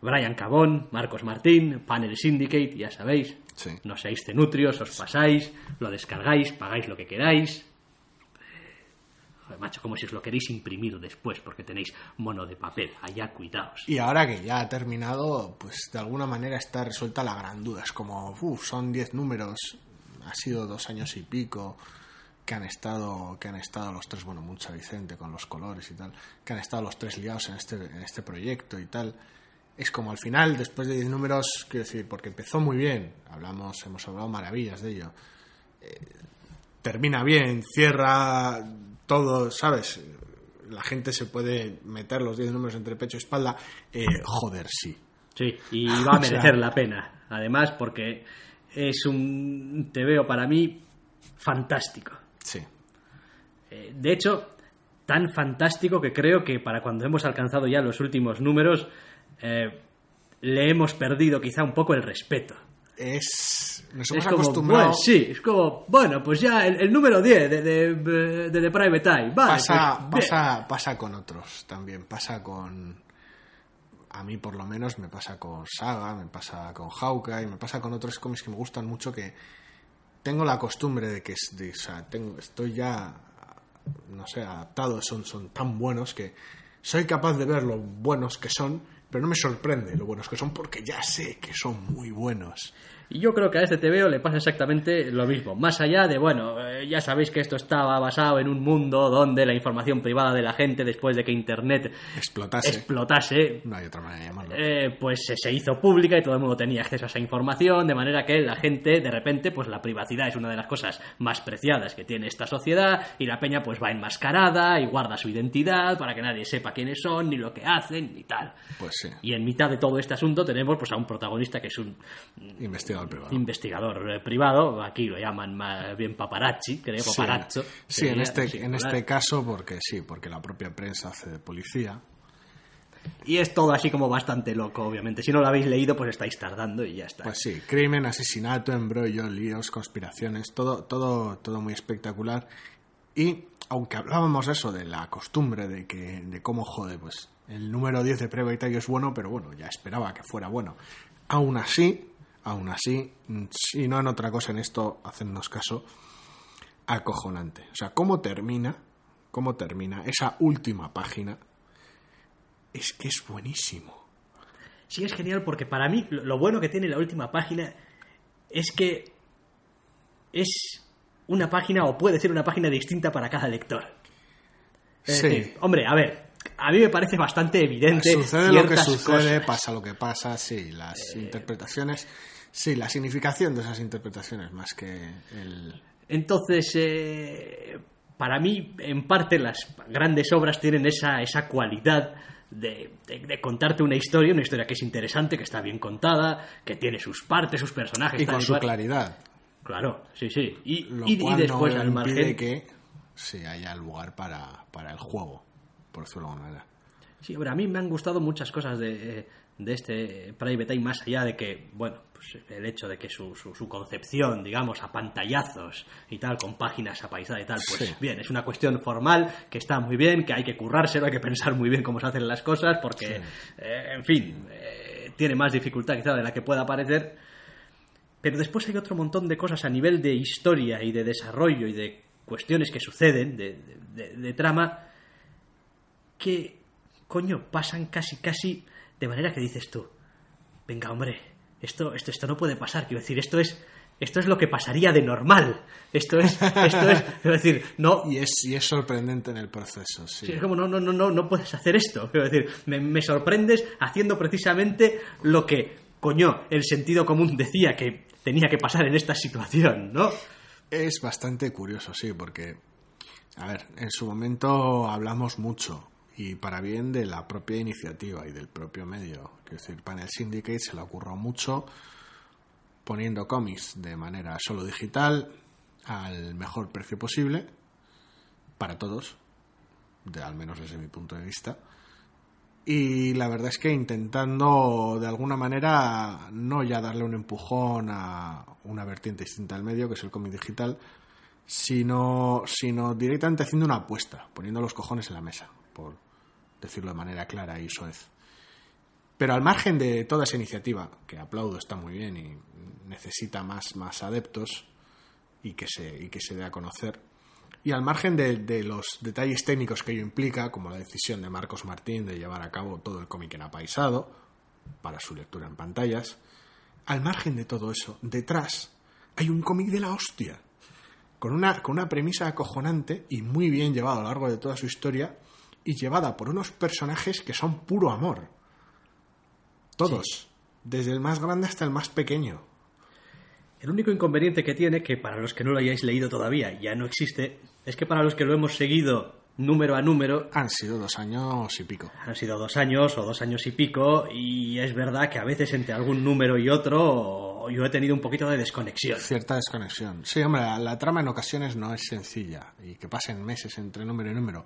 Brian Cabón, Marcos Martín, Panel Syndicate, ya sabéis. Sí. No seáis cenutrios, os pasáis, lo descargáis, pagáis lo que queráis. Joder, macho, como si os lo queréis imprimir después porque tenéis mono de papel. Allá cuidaos. Y ahora que ya ha terminado, pues de alguna manera está resuelta la gran duda. Es como, uff, son 10 números, ha sido dos años y pico que han estado que han estado los tres, bueno, mucha Vicente con los colores y tal, que han estado los tres liados en este, en este proyecto y tal. Es como al final, después de 10 números, quiero decir, porque empezó muy bien, hablamos, hemos hablado maravillas de ello. Eh, termina bien, cierra todo, ¿sabes? La gente se puede meter los 10 números entre pecho y espalda. Eh, joder, sí. Sí, y [LAUGHS] va a O sea- merecer la pena. Además, porque es un veo para mí fantástico. Sí. Eh, De hecho, tan fantástico que creo que para cuando hemos alcanzado ya los últimos números, eh, le hemos perdido quizá un poco el respeto. Es. Nos Es hemos como, acostumbrado. bueno, sí, es como, bueno, pues ya el, el número 10 de, de, de, de The Private Eye, vale. pasa, pues, pasa, pasa con otros también. Pasa con. A mí, por lo menos, me pasa con Saga, me pasa con Hawkeye, me pasa con otros cómics que me gustan mucho que tengo la costumbre de que de- o sea, tengo, estoy ya, no sé, adaptado, son, son tan buenos que soy capaz de ver lo buenos que son, pero no me sorprende lo buenos que son porque ya sé que son muy buenos. Y yo creo que a este TVO le pasa exactamente lo mismo. Más allá de, bueno, eh, ya sabéis que esto estaba basado en un mundo donde la información privada de la gente, después de que Internet Explotase. explotase, no hay otra manera de llamarlo. eh, pues se- se hizo pública y todo el mundo tenía acceso a esa información, de manera que la gente, de repente, pues la privacidad es una de las cosas más preciadas que tiene esta sociedad y la peña pues va enmascarada y guarda su identidad para que nadie sepa quiénes son, ni lo que hacen, ni tal. Pues sí, Y en mitad de todo este asunto tenemos pues a un protagonista que es un investigador privado. investigador eh, privado, aquí lo llaman más bien paparazzi, creo, Sí, paparazzo. Sí, en este, en este caso, porque sí, porque la propia prensa hace de policía. Y es todo así como bastante loco, obviamente. Si no lo habéis leído, pues estáis tardando y ya está. Pues sí, crimen, asesinato, embrollo, líos, conspiraciones, todo, todo, todo muy espectacular. Y aunque hablábamos eso de la costumbre de que, de cómo jode, pues el número 10 de Previtario es bueno, pero bueno, ya esperaba que fuera bueno. Aún así, aún así, si no en otra cosa en esto, hacednos caso, acojonante. O sea, cómo termina, cómo termina esa última página, es que es buenísimo. Sí, es genial porque para mí lo bueno que tiene la última página es que es una página o puede ser una página distinta para cada lector. Es Sí. decir, hombre, a ver, a mí me parece bastante evidente. Sucede lo que sucede, cosas. pasa lo que pasa, sí, las interpretaciones, sí, la significación de esas interpretaciones más que el... Entonces, eh, para mí, en parte, las grandes obras tienen esa, esa cualidad de, de- de contarte una historia, una historia que es interesante, que está bien contada, que tiene sus partes, sus personajes. Y con su claridad, Claro, sí, sí. Y, lo y- y cual después, no al margen. que sí haya lugar para, para el juego, por decirlo de alguna manera. Sí, hombre, a mí me han gustado muchas cosas de, eh, de este Private Eye, más allá de que, bueno, pues el hecho de que su, su, su concepción, digamos, a pantallazos y tal, con páginas apaisadas y tal, pues Sí. bien, es una cuestión formal que está muy bien, que hay que currárselo, hay que pensar muy bien cómo se hacen las cosas, porque, eh, en fin, eh, tiene más dificultad quizá de la que pueda parecer. Pero después hay otro montón de cosas a nivel de historia y de desarrollo y de cuestiones que suceden, de, de- de- de trama, que, coño, pasan casi, casi de manera que dices tú, venga, hombre, esto, esto, esto no puede pasar, quiero decir, esto es, esto es lo que pasaría de normal, esto es, esto es, [LAUGHS] quiero decir, no, Y es, y es sorprendente en el proceso, sí. Sí, es como, no, no, no, no, no puedes hacer esto. Quiero decir, me, me sorprendes haciendo precisamente lo que, coño, el sentido común decía que tenía que pasar en esta situación, ¿no? Es bastante curioso, sí, porque, a ver, en su momento hablamos mucho y para bien de la propia iniciativa y del propio medio. Quiero decir, Panel Syndicate se le ocurrió mucho poniendo cómics de manera solo digital al mejor precio posible para todos, de, al menos desde mi punto de vista. Y la verdad es que intentando de alguna manera no ya darle un empujón a una vertiente distinta al medio, que es el cómic digital, sino, sino directamente haciendo una apuesta, poniendo los cojones en la mesa, por decirlo de manera clara y soez. Pero al margen de toda esa iniciativa, que aplaudo, está muy bien y necesita más, más adeptos y que, se, y que se dé a conocer, y al margen de, de los detalles técnicos que ello implica, como la decisión de Marcos Martín de llevar a cabo todo el cómic en apaisado, para su lectura en pantallas, al margen de todo eso, detrás hay un cómic de la hostia, con una, con una premisa acojonante y muy bien llevado a lo largo de toda su historia, y llevada por unos personajes que son puro amor. Todos, desde el más grande hasta el más pequeño. El único inconveniente que tiene, que para los que no lo hayáis leído todavía ya no existe, es que para los que lo hemos seguido número a número, Han sido dos años y pico. han sido dos años o dos años y pico, y es verdad que a veces entre algún número y otro yo he tenido un poquito de desconexión. Cierta desconexión. Sí, hombre, la, la trama en ocasiones no es sencilla y que pasen meses entre número y número.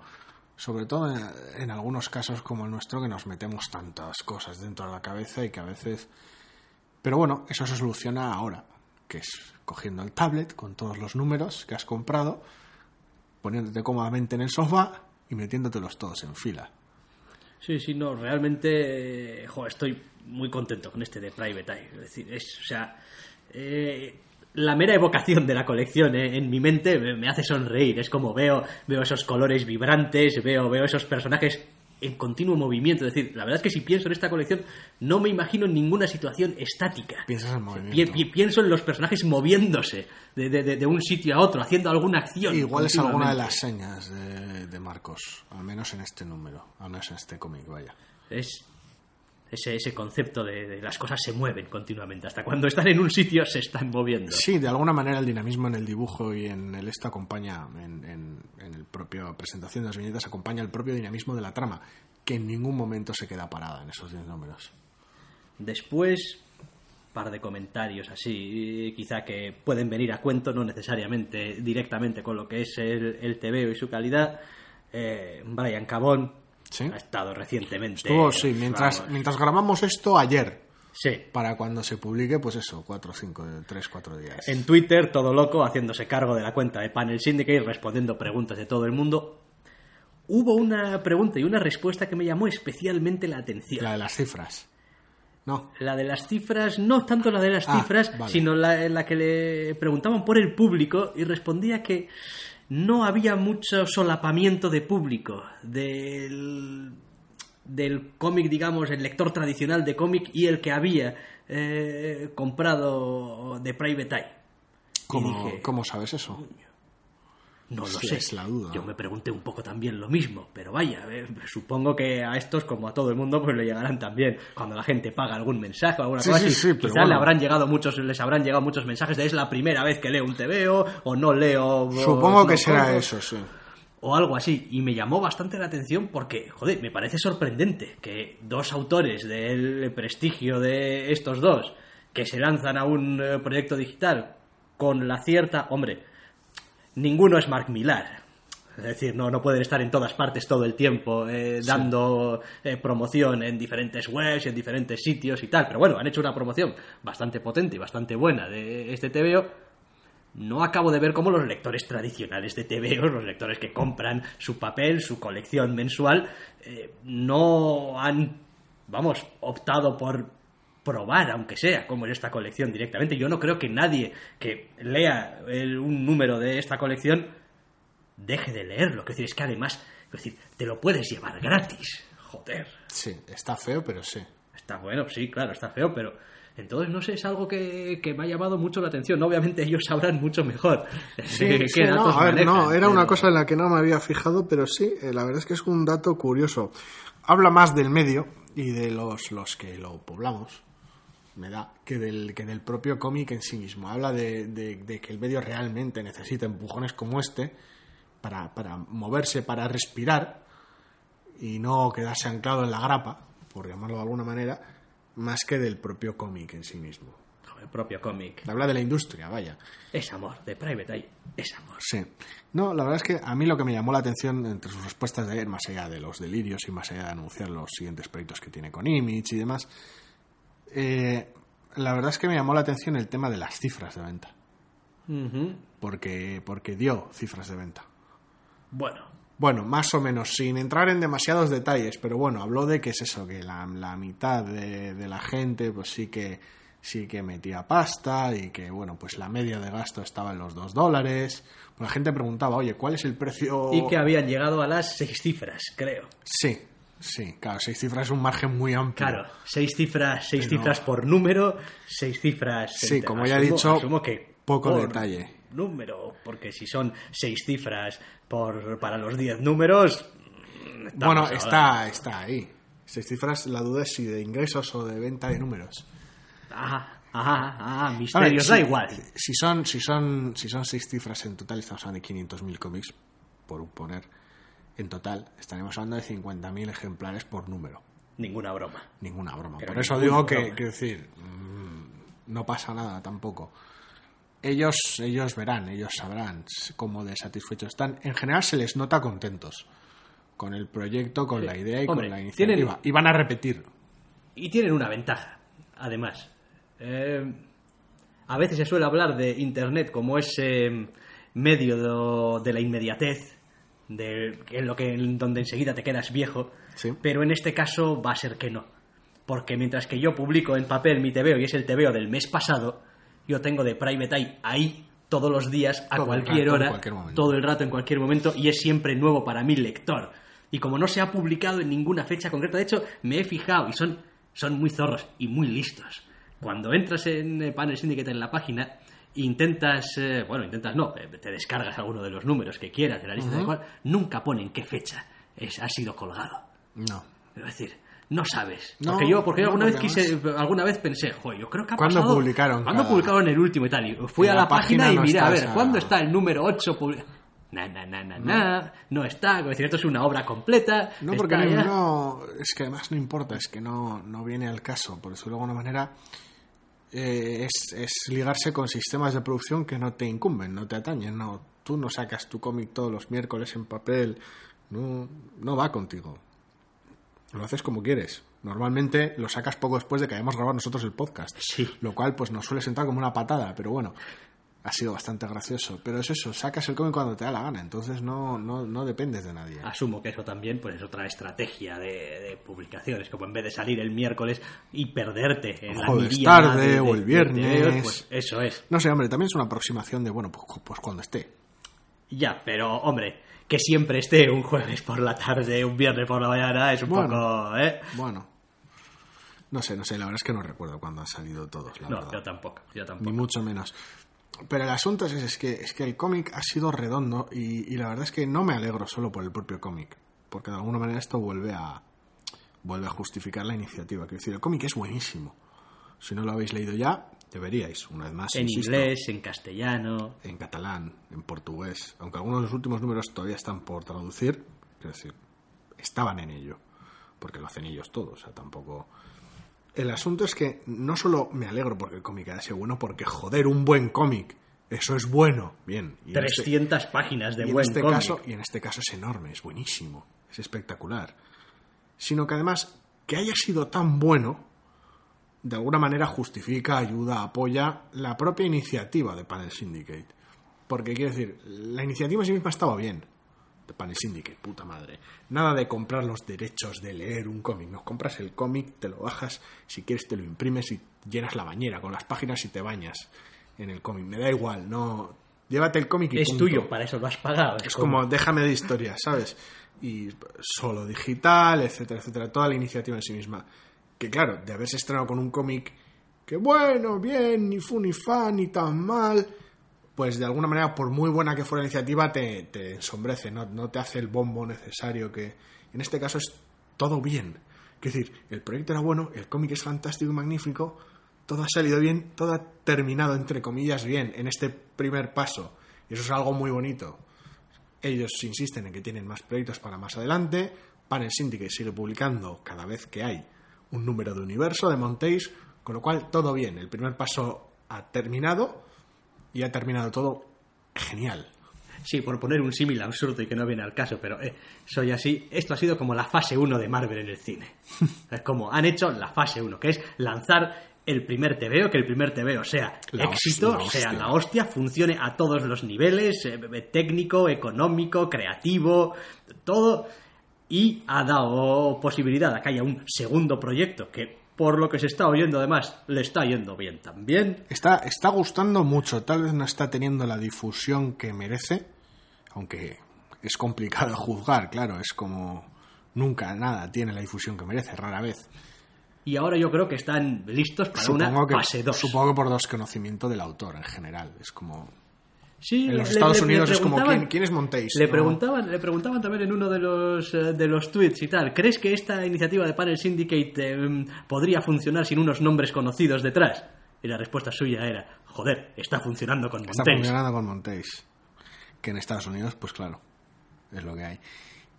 Sobre todo en, algunos casos como el nuestro que nos metemos tantas cosas dentro de la cabeza y que a veces... Pero bueno, eso se soluciona ahora, que es cogiendo el tablet con todos los números que has comprado, poniéndote cómodamente en el sofá y metiéndotelos todos en fila. Sí, sí, no, realmente, eh, jo, estoy muy contento con este de Private Eye. Es decir, es, o sea, eh, la mera evocación de la colección eh, en mi mente me, me hace sonreír. Es como veo, veo esos colores vibrantes, veo, veo esos personajes en continuo movimiento. Es decir, la verdad es que si pienso en esta colección, no me imagino en ninguna situación estática. Piensas en movimiento. pi- pienso en los personajes moviéndose de, de- de- de un sitio a otro, haciendo alguna acción. Igual es alguna de las señas de, de Marcos, al menos en este número, al menos en este cómic, vaya. Es ese, ese concepto de, de las cosas se mueven continuamente. Hasta cuando están en un sitio se están moviendo. Sí, de alguna manera el dinamismo en el dibujo y en el esto acompaña, en, en, en el propio presentación de las viñetas, acompaña el propio dinamismo de la trama, que en ningún momento se queda parada en esos 10 números. Después, par de comentarios así, quizá que pueden venir a cuento, no necesariamente directamente con lo que es el, el TVO y su calidad. Eh, Brian Cabón, Sí. Ha estado recientemente. Estuvo, sí, mientras, vamos, mientras grabamos esto ayer, sí. para cuando se publique, pues eso, cuatro, cinco, tres, cuatro días. En Twitter, todo loco, haciéndose cargo de la cuenta de Panel Syndicate, respondiendo preguntas de todo el mundo. Hubo una pregunta y una respuesta que me llamó especialmente la atención. La de las cifras. No. La de las cifras, no tanto la de las Ah, cifras, vale. sino la en la que le preguntaban por el público y respondía que no había mucho solapamiento de público del, del cómic, digamos, el lector tradicional de cómic y el que había eh, comprado de Private Eye. ¿Cómo, dije- ¿cómo sabes eso? No lo sé. es la duda. Yo me pregunté un poco también lo mismo, pero vaya, eh, supongo que a estos, como a todo el mundo, pues le llegarán también cuando la gente paga algún mensaje o alguna Sí, cosa sí, así. Quizás bueno. le habrán llegado muchos, les habrán llegado muchos mensajes de es la primera vez que leo un TVO o no leo. Supongo no que será compro", eso, sí. O algo así. Y me llamó bastante la atención porque, joder, me parece sorprendente que dos autores del prestigio de estos dos que se lanzan a un eh, proyecto digital con la cierta. Hombre, ninguno es Mark Millar. Es decir, no, no pueden estar en todas partes todo el tiempo eh, dando eh, promoción en diferentes webs y en diferentes sitios y tal. Pero bueno, han hecho una promoción bastante potente y bastante buena de este TVO. No acabo de ver cómo los lectores tradicionales de TVO, los lectores que compran su papel, su colección mensual, eh, no han, vamos, optado por probar, aunque sea, como en esta colección directamente. Yo no creo que nadie que lea el- un número de esta colección deje de leerlo. Es decir, es que además, es decir, te lo puedes llevar gratis. Joder. Sí, está feo, pero sí. Está bueno, sí, claro, está feo, pero entonces no sé, es algo que, que me ha llamado mucho la atención. Obviamente ellos sabrán mucho mejor [LAUGHS] Sí, sí, no, a ver, no, era una cosa en la que no me había fijado, pero sí, eh, la verdad es que es un dato curioso. Habla más del medio y de los, los que lo poblamos, me da, que del, que del propio cómic en sí mismo. Habla de, de- de que el medio realmente necesita empujones como este para, para moverse, para respirar y no quedarse anclado en la grapa, por llamarlo de alguna manera, más que del propio cómic en sí mismo. El propio cómic. Habla de la industria, vaya. Es amor, de Private Eye, es amor. Sí. No, la verdad es que a mí lo que me llamó la atención entre sus respuestas de ayer, más allá de los delirios y más allá de anunciar los siguientes proyectos que tiene con Image y demás, eh, la verdad es que me llamó la atención el tema de las cifras de venta. Porque, porque dio cifras de venta. Bueno, Bueno, más o menos, sin entrar en demasiados detalles, pero bueno, habló de que es eso, que la, la mitad de, de la gente pues sí que sí que metía pasta y que bueno, pues la media de gasto estaba en los dos dólares. Pues la gente preguntaba, oye, ¿cuál es el precio? y que habían llegado a las seis cifras, creo. Sí, sí, claro, seis cifras es un margen muy amplio. Claro, seis cifras, seis Pero- cifras por número, seis cifras. Sí, entre- como ya he dicho, asumo que poco detalle. Número, porque si son seis cifras por para los diez números. mm, Bueno, hablando- está, está ahí. Seis cifras, la duda es si de ingresos o de venta de números. Ajá, ajá, ajá, ver, misterios, si- da igual. Si son, si, son, si son seis cifras en total, estamos hablando de 500.000 cómics, por poner en total, estaremos hablando de 50.000 ejemplares por número. Ninguna broma. Ninguna broma. Pero por eso digo que, decir, mm, no pasa nada tampoco. Ellos, ellos verán, ellos sabrán cómo de satisfechos están. En general se les nota contentos con el proyecto, con Sí. la idea y Hombre, con la iniciativa. tienen- Y van a repetirlo. Y tienen una ventaja, además. Eh, a veces se suele hablar de Internet como ese medio de, de la inmediatez, de, en lo que, en donde enseguida te quedas viejo, Sí. pero en este caso va a ser que no. Porque mientras que yo publico en papel mi TVO y es el TVO del mes pasado, yo tengo de Private Eye ahí todos los días, a Todo cualquier rato, hora, cualquier todo el rato, en cualquier momento, y es siempre nuevo para mi lector. Y como no se ha publicado en ninguna fecha concreta, de hecho, me he fijado y son, son muy zorros y muy listos. Cuando entras en eh, Panel Syndicate en la página, intentas, eh, bueno, intentas no, te descargas alguno de los números que quieras de la lista de cual, nunca ponen qué fecha es, ha sido colgado. No. Es decir, no sabes. No, porque yo, porque yo no, alguna vez quise, alguna vez pensé, joder, yo creo que ha ¿Cuándo pasado. publicaron ¿Cuándo cada- publicaron el último y tal? Y fui En a la la, página, página y no miré, a ver, esa- ¿cuándo está el número 8 Na, na, na, na, na, no está, es decir, esto es una obra completa. No, porque no, es que además no importa, es que no, no viene al caso. Por eso, de alguna manera, eh, es, es ligarse con sistemas de producción que no te incumben, no te atañen. No, tú no sacas tu cómic todos los miércoles en papel, no, no va contigo. lo haces como quieres. Normalmente lo sacas poco después de que hayamos grabado nosotros el podcast. Sí. Lo cual pues nos suele sentar como una patada, pero bueno, ha sido bastante gracioso. Pero es eso, sacas el cómic cuando te da la gana, entonces no, no, no dependes de nadie. Asumo que eso también pues, es otra estrategia de, de publicaciones, como en vez de salir el miércoles y perderte en la miríada tarde de- de- o el viernes. pues eso es. No sé, hombre, también es una aproximación de, bueno, pues, pues cuando esté. Ya, pero hombre, que siempre esté un jueves por la tarde, un viernes por la mañana, es un Bueno. poco... ¿eh? Bueno. No sé, no sé, la verdad es que no recuerdo cuándo han salido todos, la No, verdad. yo tampoco, yo Ni tampoco. mucho menos. Pero el asunto es, es que, es que el cómic ha sido redondo y, y la verdad es que no me alegro solo por el propio cómic, porque de alguna manera esto vuelve a, vuelve a justificar la iniciativa. Quiero decir, el cómic es buenísimo. Si no lo habéis leído ya, deberíais, una vez más. En insisto, inglés, en castellano... en catalán, en portugués, aunque algunos de los últimos números todavía están por traducir, quiero decir, estaban en ello, porque lo hacen ellos todos, o sea, tampoco... El asunto es que no solo me alegro porque el cómic haya sido bueno, porque joder, un buen cómic, eso es bueno, bien. Y en este- 300 páginas de y en buen este cómic. caso y en este caso es enorme es buenísimo es espectacular sino que además que haya sido tan bueno de alguna manera justifica ayuda apoya la propia iniciativa de Panel Syndicate porque quiero decir la iniciativa en sí misma estaba bien de Syndicate puta madre nada de comprar los derechos de leer un cómic no compras el cómic te lo bajas si quieres te lo imprimes y llenas la bañera con las páginas y te bañas en el cómic me da igual no llévate el cómic y Es punto. tuyo, para eso lo has pagado. Es como, déjame de historia, ¿sabes? Y solo digital, etcétera, etcétera. Toda la iniciativa en sí misma. Que claro, de haberse estrenado con un cómic que bueno, bien, ni fu ni fa, ni tan mal, pues de alguna manera, por muy buena que fuera la iniciativa, te, te ensombrece, no, no te hace el bombo necesario que en este caso es todo bien. Es decir, el proyecto era bueno, el cómic es fantástico y magnífico, todo ha salido bien, todo ha terminado, entre comillas, bien en este primer paso. Y eso es algo muy bonito. Ellos insisten en que tienen más proyectos para más adelante. Panel Syndicate sigue publicando cada vez que hay un número de universo de Montéis, con lo cual todo bien. El primer paso ha terminado y ha terminado todo genial. Sí, por poner un símil absurdo y que no viene al caso, pero eh, soy así. Esto ha sido como la fase 1 de Marvel en el cine. [LAUGHS] Es como han hecho la fase 1, que es lanzar el primer TVO, que el primer TVO sea La éxito, la sea la hostia, funcione a todos los niveles, eh, técnico, económico, creativo, todo. Y ha dado posibilidad a que haya un segundo proyecto que, por lo que se está oyendo además, le está yendo bien también. Está, está gustando mucho, tal vez no está teniendo la difusión que merece, aunque es complicado [LAUGHS] juzgar, claro, es como nunca nada tiene la difusión que merece, rara vez. Y ahora yo creo que están listos para una que, fase 2. supongo que por desconocimiento del autor en general, es como... Sí, En los Estados le- le Unidos es como, ¿quién, quién es Montéis? Le No- preguntaban, le preguntaban también en uno de los, eh, de los tweets y tal, ¿crees que esta iniciativa de Panel Syndicate eh, podría funcionar sin unos nombres conocidos detrás? Y la respuesta suya era, joder, está funcionando con Está Montéis. funcionando con Montéis. Que en Estados Unidos, pues claro, es lo que hay.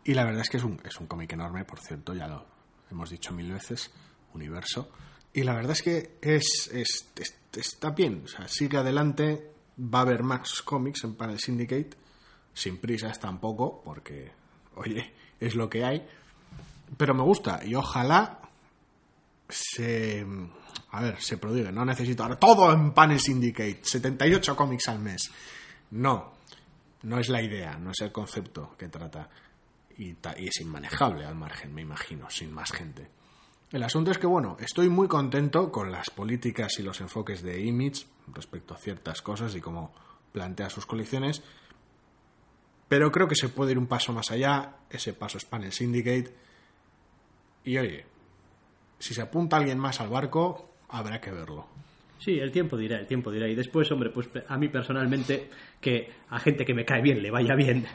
Y la verdad es que es un, es un cómic enorme, por cierto, ya lo hemos dicho mil veces, universo. Y la verdad es que es, es- es- está bien, o sea, sigue adelante, va a haber más cómics en Panel Syndicate, sin prisas tampoco, porque, oye, es lo que hay. Pero me gusta y ojalá se a ver, se prodigue, no necesito ahora todo en Panel Syndicate, 78 cómics al mes. No, no es la idea, no es el concepto que trata. Y, ta- y es inmanejable al margen, me imagino, sin más gente. El asunto es que, bueno, estoy muy contento con las políticas y los enfoques de Image respecto a ciertas cosas y cómo plantea sus colecciones. Pero creo que se puede ir un paso más allá. Ese paso es Panel Syndicate. Y oye, si se apunta alguien más al barco, habrá que verlo. Sí, el tiempo dirá, el tiempo dirá. Y después, hombre, pues a mí personalmente, que a gente que me cae bien le vaya bien,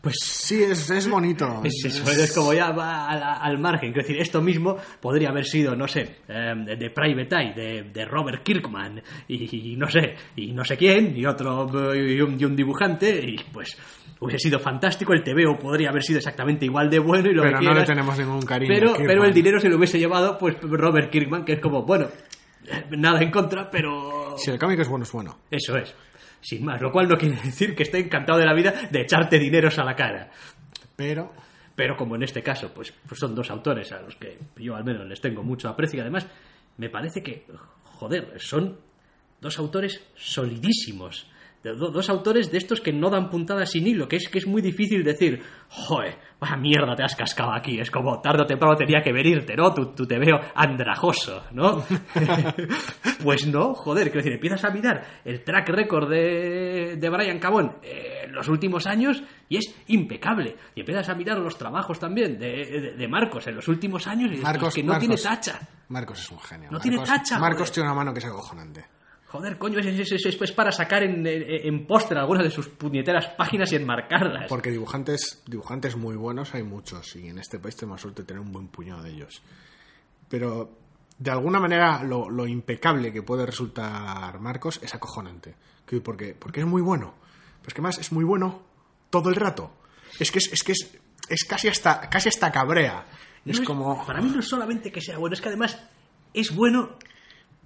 pues Sí, es, es bonito. [LAUGHS] Es eso, es como ya va al, al margen. Quiero decir, esto mismo podría haber sido, no sé, eh, de, de Private Eye, de, de Robert Kirkman, y, y no sé, y no sé quién, y otro, y un, y un dibujante, y pues hubiese sido fantástico. El TVO podría haber sido exactamente igual de bueno y lo Pero que no le quieras. tenemos ningún cariño. Pero, pero el dinero se lo hubiese llevado, pues Robert Kirkman, que es como, bueno, eh, nada en contra, pero. Si el cómic es bueno, es bueno. Eso es. Sin más, lo cual no quiere decir que esté encantado de la vida de echarte dineros a la cara. Pero pero como en este caso, pues, pues son dos autores a los que yo al menos les tengo mucho aprecio y además me parece que, joder, son dos autores solidísimos. De- dos autores de estos que no dan puntadas sin hilo, que es que es muy difícil decir, joder, vaya mierda te has cascado aquí, es como tarde o temprano tenía que venirte, ¿no? Tú, tú te veo andrajoso, ¿no? [LAUGHS] pues no, joder, quiero decir, empiezas a mirar el track record de, de Brian Cabón eh, en los últimos años y es impecable. Y empiezas a mirar los trabajos también de, de- de Marcos en los últimos años y dices, Marcos, que no Marcos- tiene tacha. Marcos es un genio. No tiene Marcos- tacha, Marcos joder. tiene una mano que es acojonante. Joder, coño, es, es, es- es- para sacar en, en, en póster algunas de sus puñeteras páginas y enmarcarlas. Porque dibujantes, dibujantes muy buenos hay muchos y en este país tenemos suerte de tener un buen puñado de ellos. Pero de alguna manera lo, lo impecable que puede resultar Marcos es acojonante. Que- Porque, porque es muy bueno. Pero es que más es muy bueno todo el rato. Es que es, es que es, es casi hasta casi hasta cabrea. Es como Para mí no es solamente que sea bueno, es que además es bueno,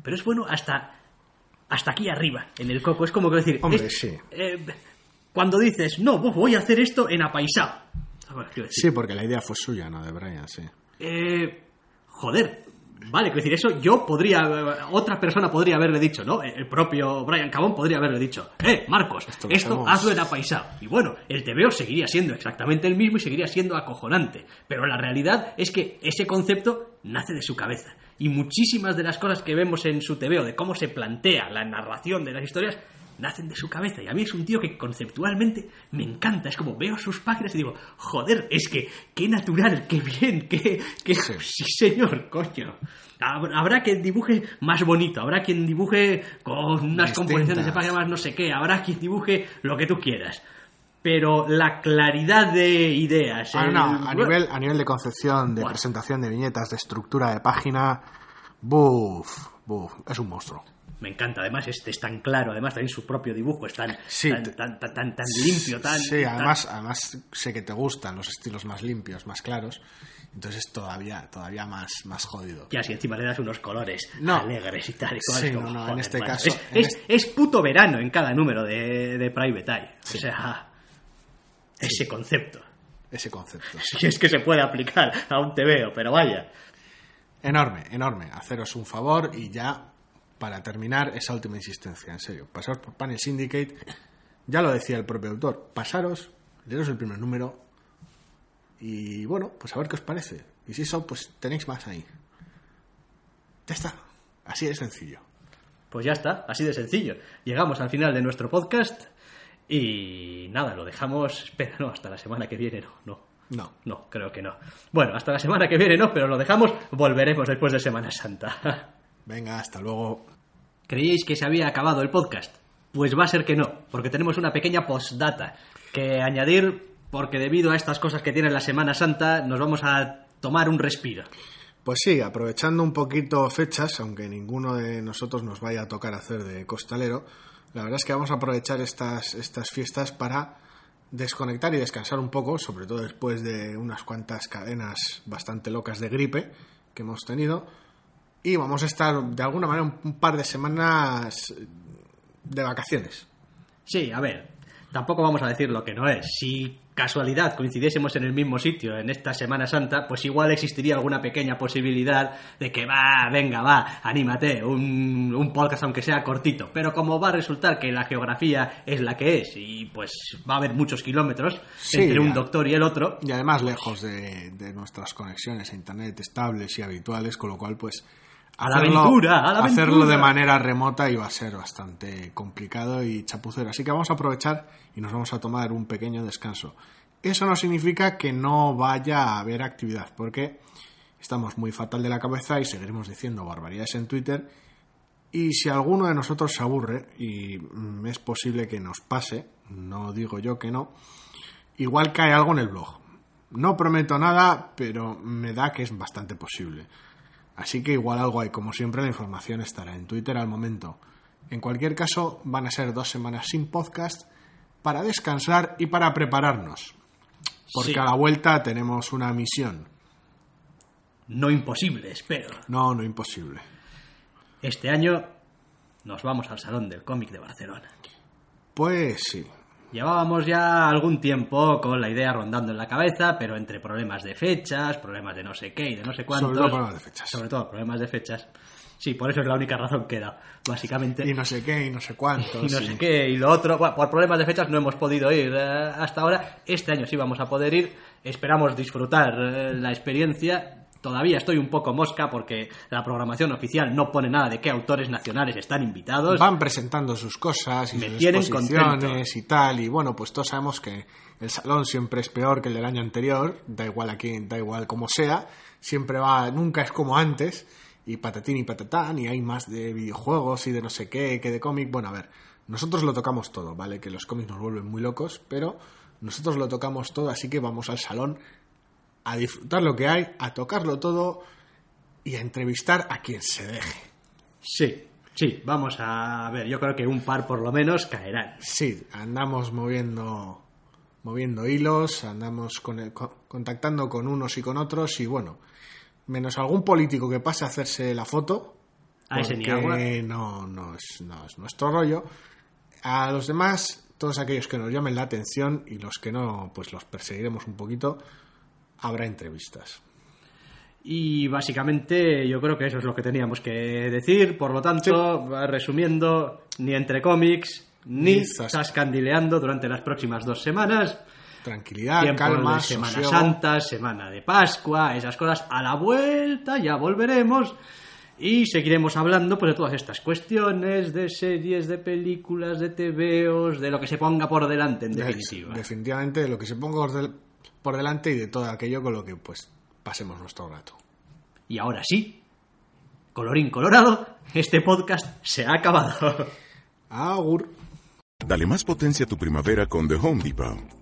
pero es bueno hasta, hasta aquí arriba, en el coco. Es como que decir, Hombre, es- sí. eh, cuando dices, no, pues voy a hacer esto en apaisado. ¿Sabes qué quiero decir? Sí, porque la idea fue suya, no de Brian, sí. Eh, joder, vale, quiero decir, eso yo podría, otra persona podría haberle dicho, ¿no? El propio Brian Cabón podría haberle dicho, eh, Marcos, Esto esto, hazlo en apaisado. Y bueno, el TVO seguiría siendo exactamente el mismo y seguiría siendo acojonante. Pero la realidad es que ese concepto nace de su cabeza. Y muchísimas de las cosas que vemos en su TVO, de cómo se plantea la narración de las historias, nacen de su cabeza. Y a mí es un tío que conceptualmente me encanta. Es como veo sus páginas y digo, joder, es que qué natural, qué bien, qué, qué... Sí. Sí, señor, coño. Hab- Habrá quien dibuje más bonito, habrá quien dibuje con unas composiciones de página más no sé qué, habrá quien dibuje lo que tú quieras. Pero la claridad de ideas... Ah, el- no, a nivel, a nivel de concepción, de presentación de viñetas, de estructura de página, buf, buf, es un monstruo. Me encanta, además este es tan claro, además también su propio dibujo es tan, Sí, tan, te- tan, tan, tan- tan limpio, tan... Sí, tan- además, además sé que te gustan los estilos más limpios, más claros, entonces es todavía, todavía más, más jodido. Ya, si encima le das unos colores No. alegres y tal. Y Sí, no, no, en este caso- Es, en es- este- es puto verano en cada número de, de Private Eye. O sea, ese concepto. Ese concepto. [LAUGHS] Si es que se puede aplicar a un TVO, pero vaya. Enorme, enorme. Haceros un favor y ya, para terminar, esa última insistencia, en serio. Pasaros por Panel Syndicate, ya lo decía el propio autor, pasaros, leeros el primer número y bueno, pues a ver qué os parece. Y si eso, pues tenéis más ahí. Ya está. Así de sencillo. Pues ya está, así de sencillo. Llegamos al final de nuestro podcast y nada, lo dejamos. [LAUGHS] Espera, no, hasta la semana que viene, no, no. No. No, creo que no. Bueno, hasta la semana que viene no, pero lo dejamos. Volveremos después de Semana Santa. [LAUGHS] Venga, hasta luego. ¿Creíais que se había acabado el podcast? Pues va a ser que no, porque tenemos una pequeña postdata que añadir porque debido a estas cosas que tiene la Semana Santa nos vamos a tomar un respiro. Pues sí, aprovechando un poquito fechas, aunque ninguno de nosotros nos vaya a tocar hacer de costalero, la verdad es que vamos a aprovechar estas, estas fiestas para desconectar y descansar un poco, sobre todo después de unas cuantas cadenas bastante locas de gripe que hemos tenido. Y vamos a estar de alguna manera un, par de semanas de vacaciones. Sí, a ver, tampoco vamos a decir lo que no es. Si casualidad coincidiésemos en el mismo sitio en esta Semana Santa, pues igual existiría alguna pequeña posibilidad de que va, venga, va, anímate, un, un podcast aunque sea cortito. Pero como va a resultar que la geografía es la que es y pues va a haber muchos kilómetros Sí, entre un doctor y el otro, Y además lejos de, de nuestras conexiones a internet estables y habituales, con lo cual pues A la aventura, a la hacerlo aventura. de manera remota iba a ser bastante complicado y chapucero. Así que vamos a aprovechar y nos vamos a tomar un pequeño descanso. Eso no significa que no vaya a haber actividad, porque estamos muy fatal de la cabeza y seguiremos diciendo barbaridades en Twitter. Y si alguno de nosotros se aburre, y mm, es posible que nos pase, no digo yo que no, igual cae algo en el blog. No prometo nada, pero me da que es bastante posible. Así que igual algo hay. Como siempre, la información estará en Twitter al momento. En cualquier caso, van a ser dos semanas sin podcast para descansar y para prepararnos. Porque Sí. a la vuelta tenemos una misión. no imposible, espero. No, no imposible. Este año nos vamos al Salón del Cómic de Barcelona. Pues sí, Llevábamos ya algún tiempo con la idea rondando en la cabeza, pero entre problemas de fechas, problemas de no sé qué y de no sé cuántos. Sobre todo problemas de fechas. Sobre todo problemas de fechas. Sí, por eso es la única razón que da, básicamente. Y no sé qué, y no sé cuántos. [LAUGHS] Y no sé qué, y lo otro. Bueno, por problemas de fechas no hemos podido ir eh, hasta ahora. Este año sí vamos a poder ir. Esperamos disfrutar eh, la experiencia. Todavía estoy un poco mosca porque la programación oficial no pone nada de qué autores nacionales están invitados. Van presentando sus cosas y Me sus exposiciones contento. y tal. Y bueno, pues todos sabemos que el salón siempre es peor que el del año anterior. Da igual a quién, da igual como sea. Siempre va, nunca es como antes. Y patatín y patatán. Y hay más de videojuegos y de no sé qué que de cómic. Bueno, a ver, nosotros lo tocamos todo, ¿vale? Que los cómics nos vuelven muy locos, pero nosotros lo tocamos todo, así que vamos al salón a disfrutar lo que hay, a tocarlo todo y a entrevistar a quien se deje. Sí, sí, vamos a ver. Yo creo que un par por lo menos caerán. Sí, andamos moviendo moviendo hilos, andamos con el- contactando con unos y con otros y bueno, menos algún político que pase a hacerse la foto, A ese ni porque agua. no, no, es, no es nuestro rollo. A los demás, todos aquellos que nos llamen la atención y los que no, pues los perseguiremos un poquito, habrá entrevistas. Y básicamente yo creo que eso es lo que teníamos que decir. Por lo tanto, resumiendo, ni entre cómics, ni Ni zas- zascandileando durante las próximas dos semanas. Tranquilidad, Tiempo calma, de Semana sosiego. Santa, Semana de Pascua, esas cosas. A la vuelta ya volveremos y seguiremos hablando pues, de todas estas cuestiones, de series, de películas, de TVOs, de lo que se ponga por delante, en De- definitiva. Definitivamente de lo que se ponga por, del- por delante y de todo aquello con lo que pues pasemos nuestro rato. Y ahora sí, colorín colorado, este podcast se ha acabado. Agur. Dale más potencia a tu primavera con The Home Depot.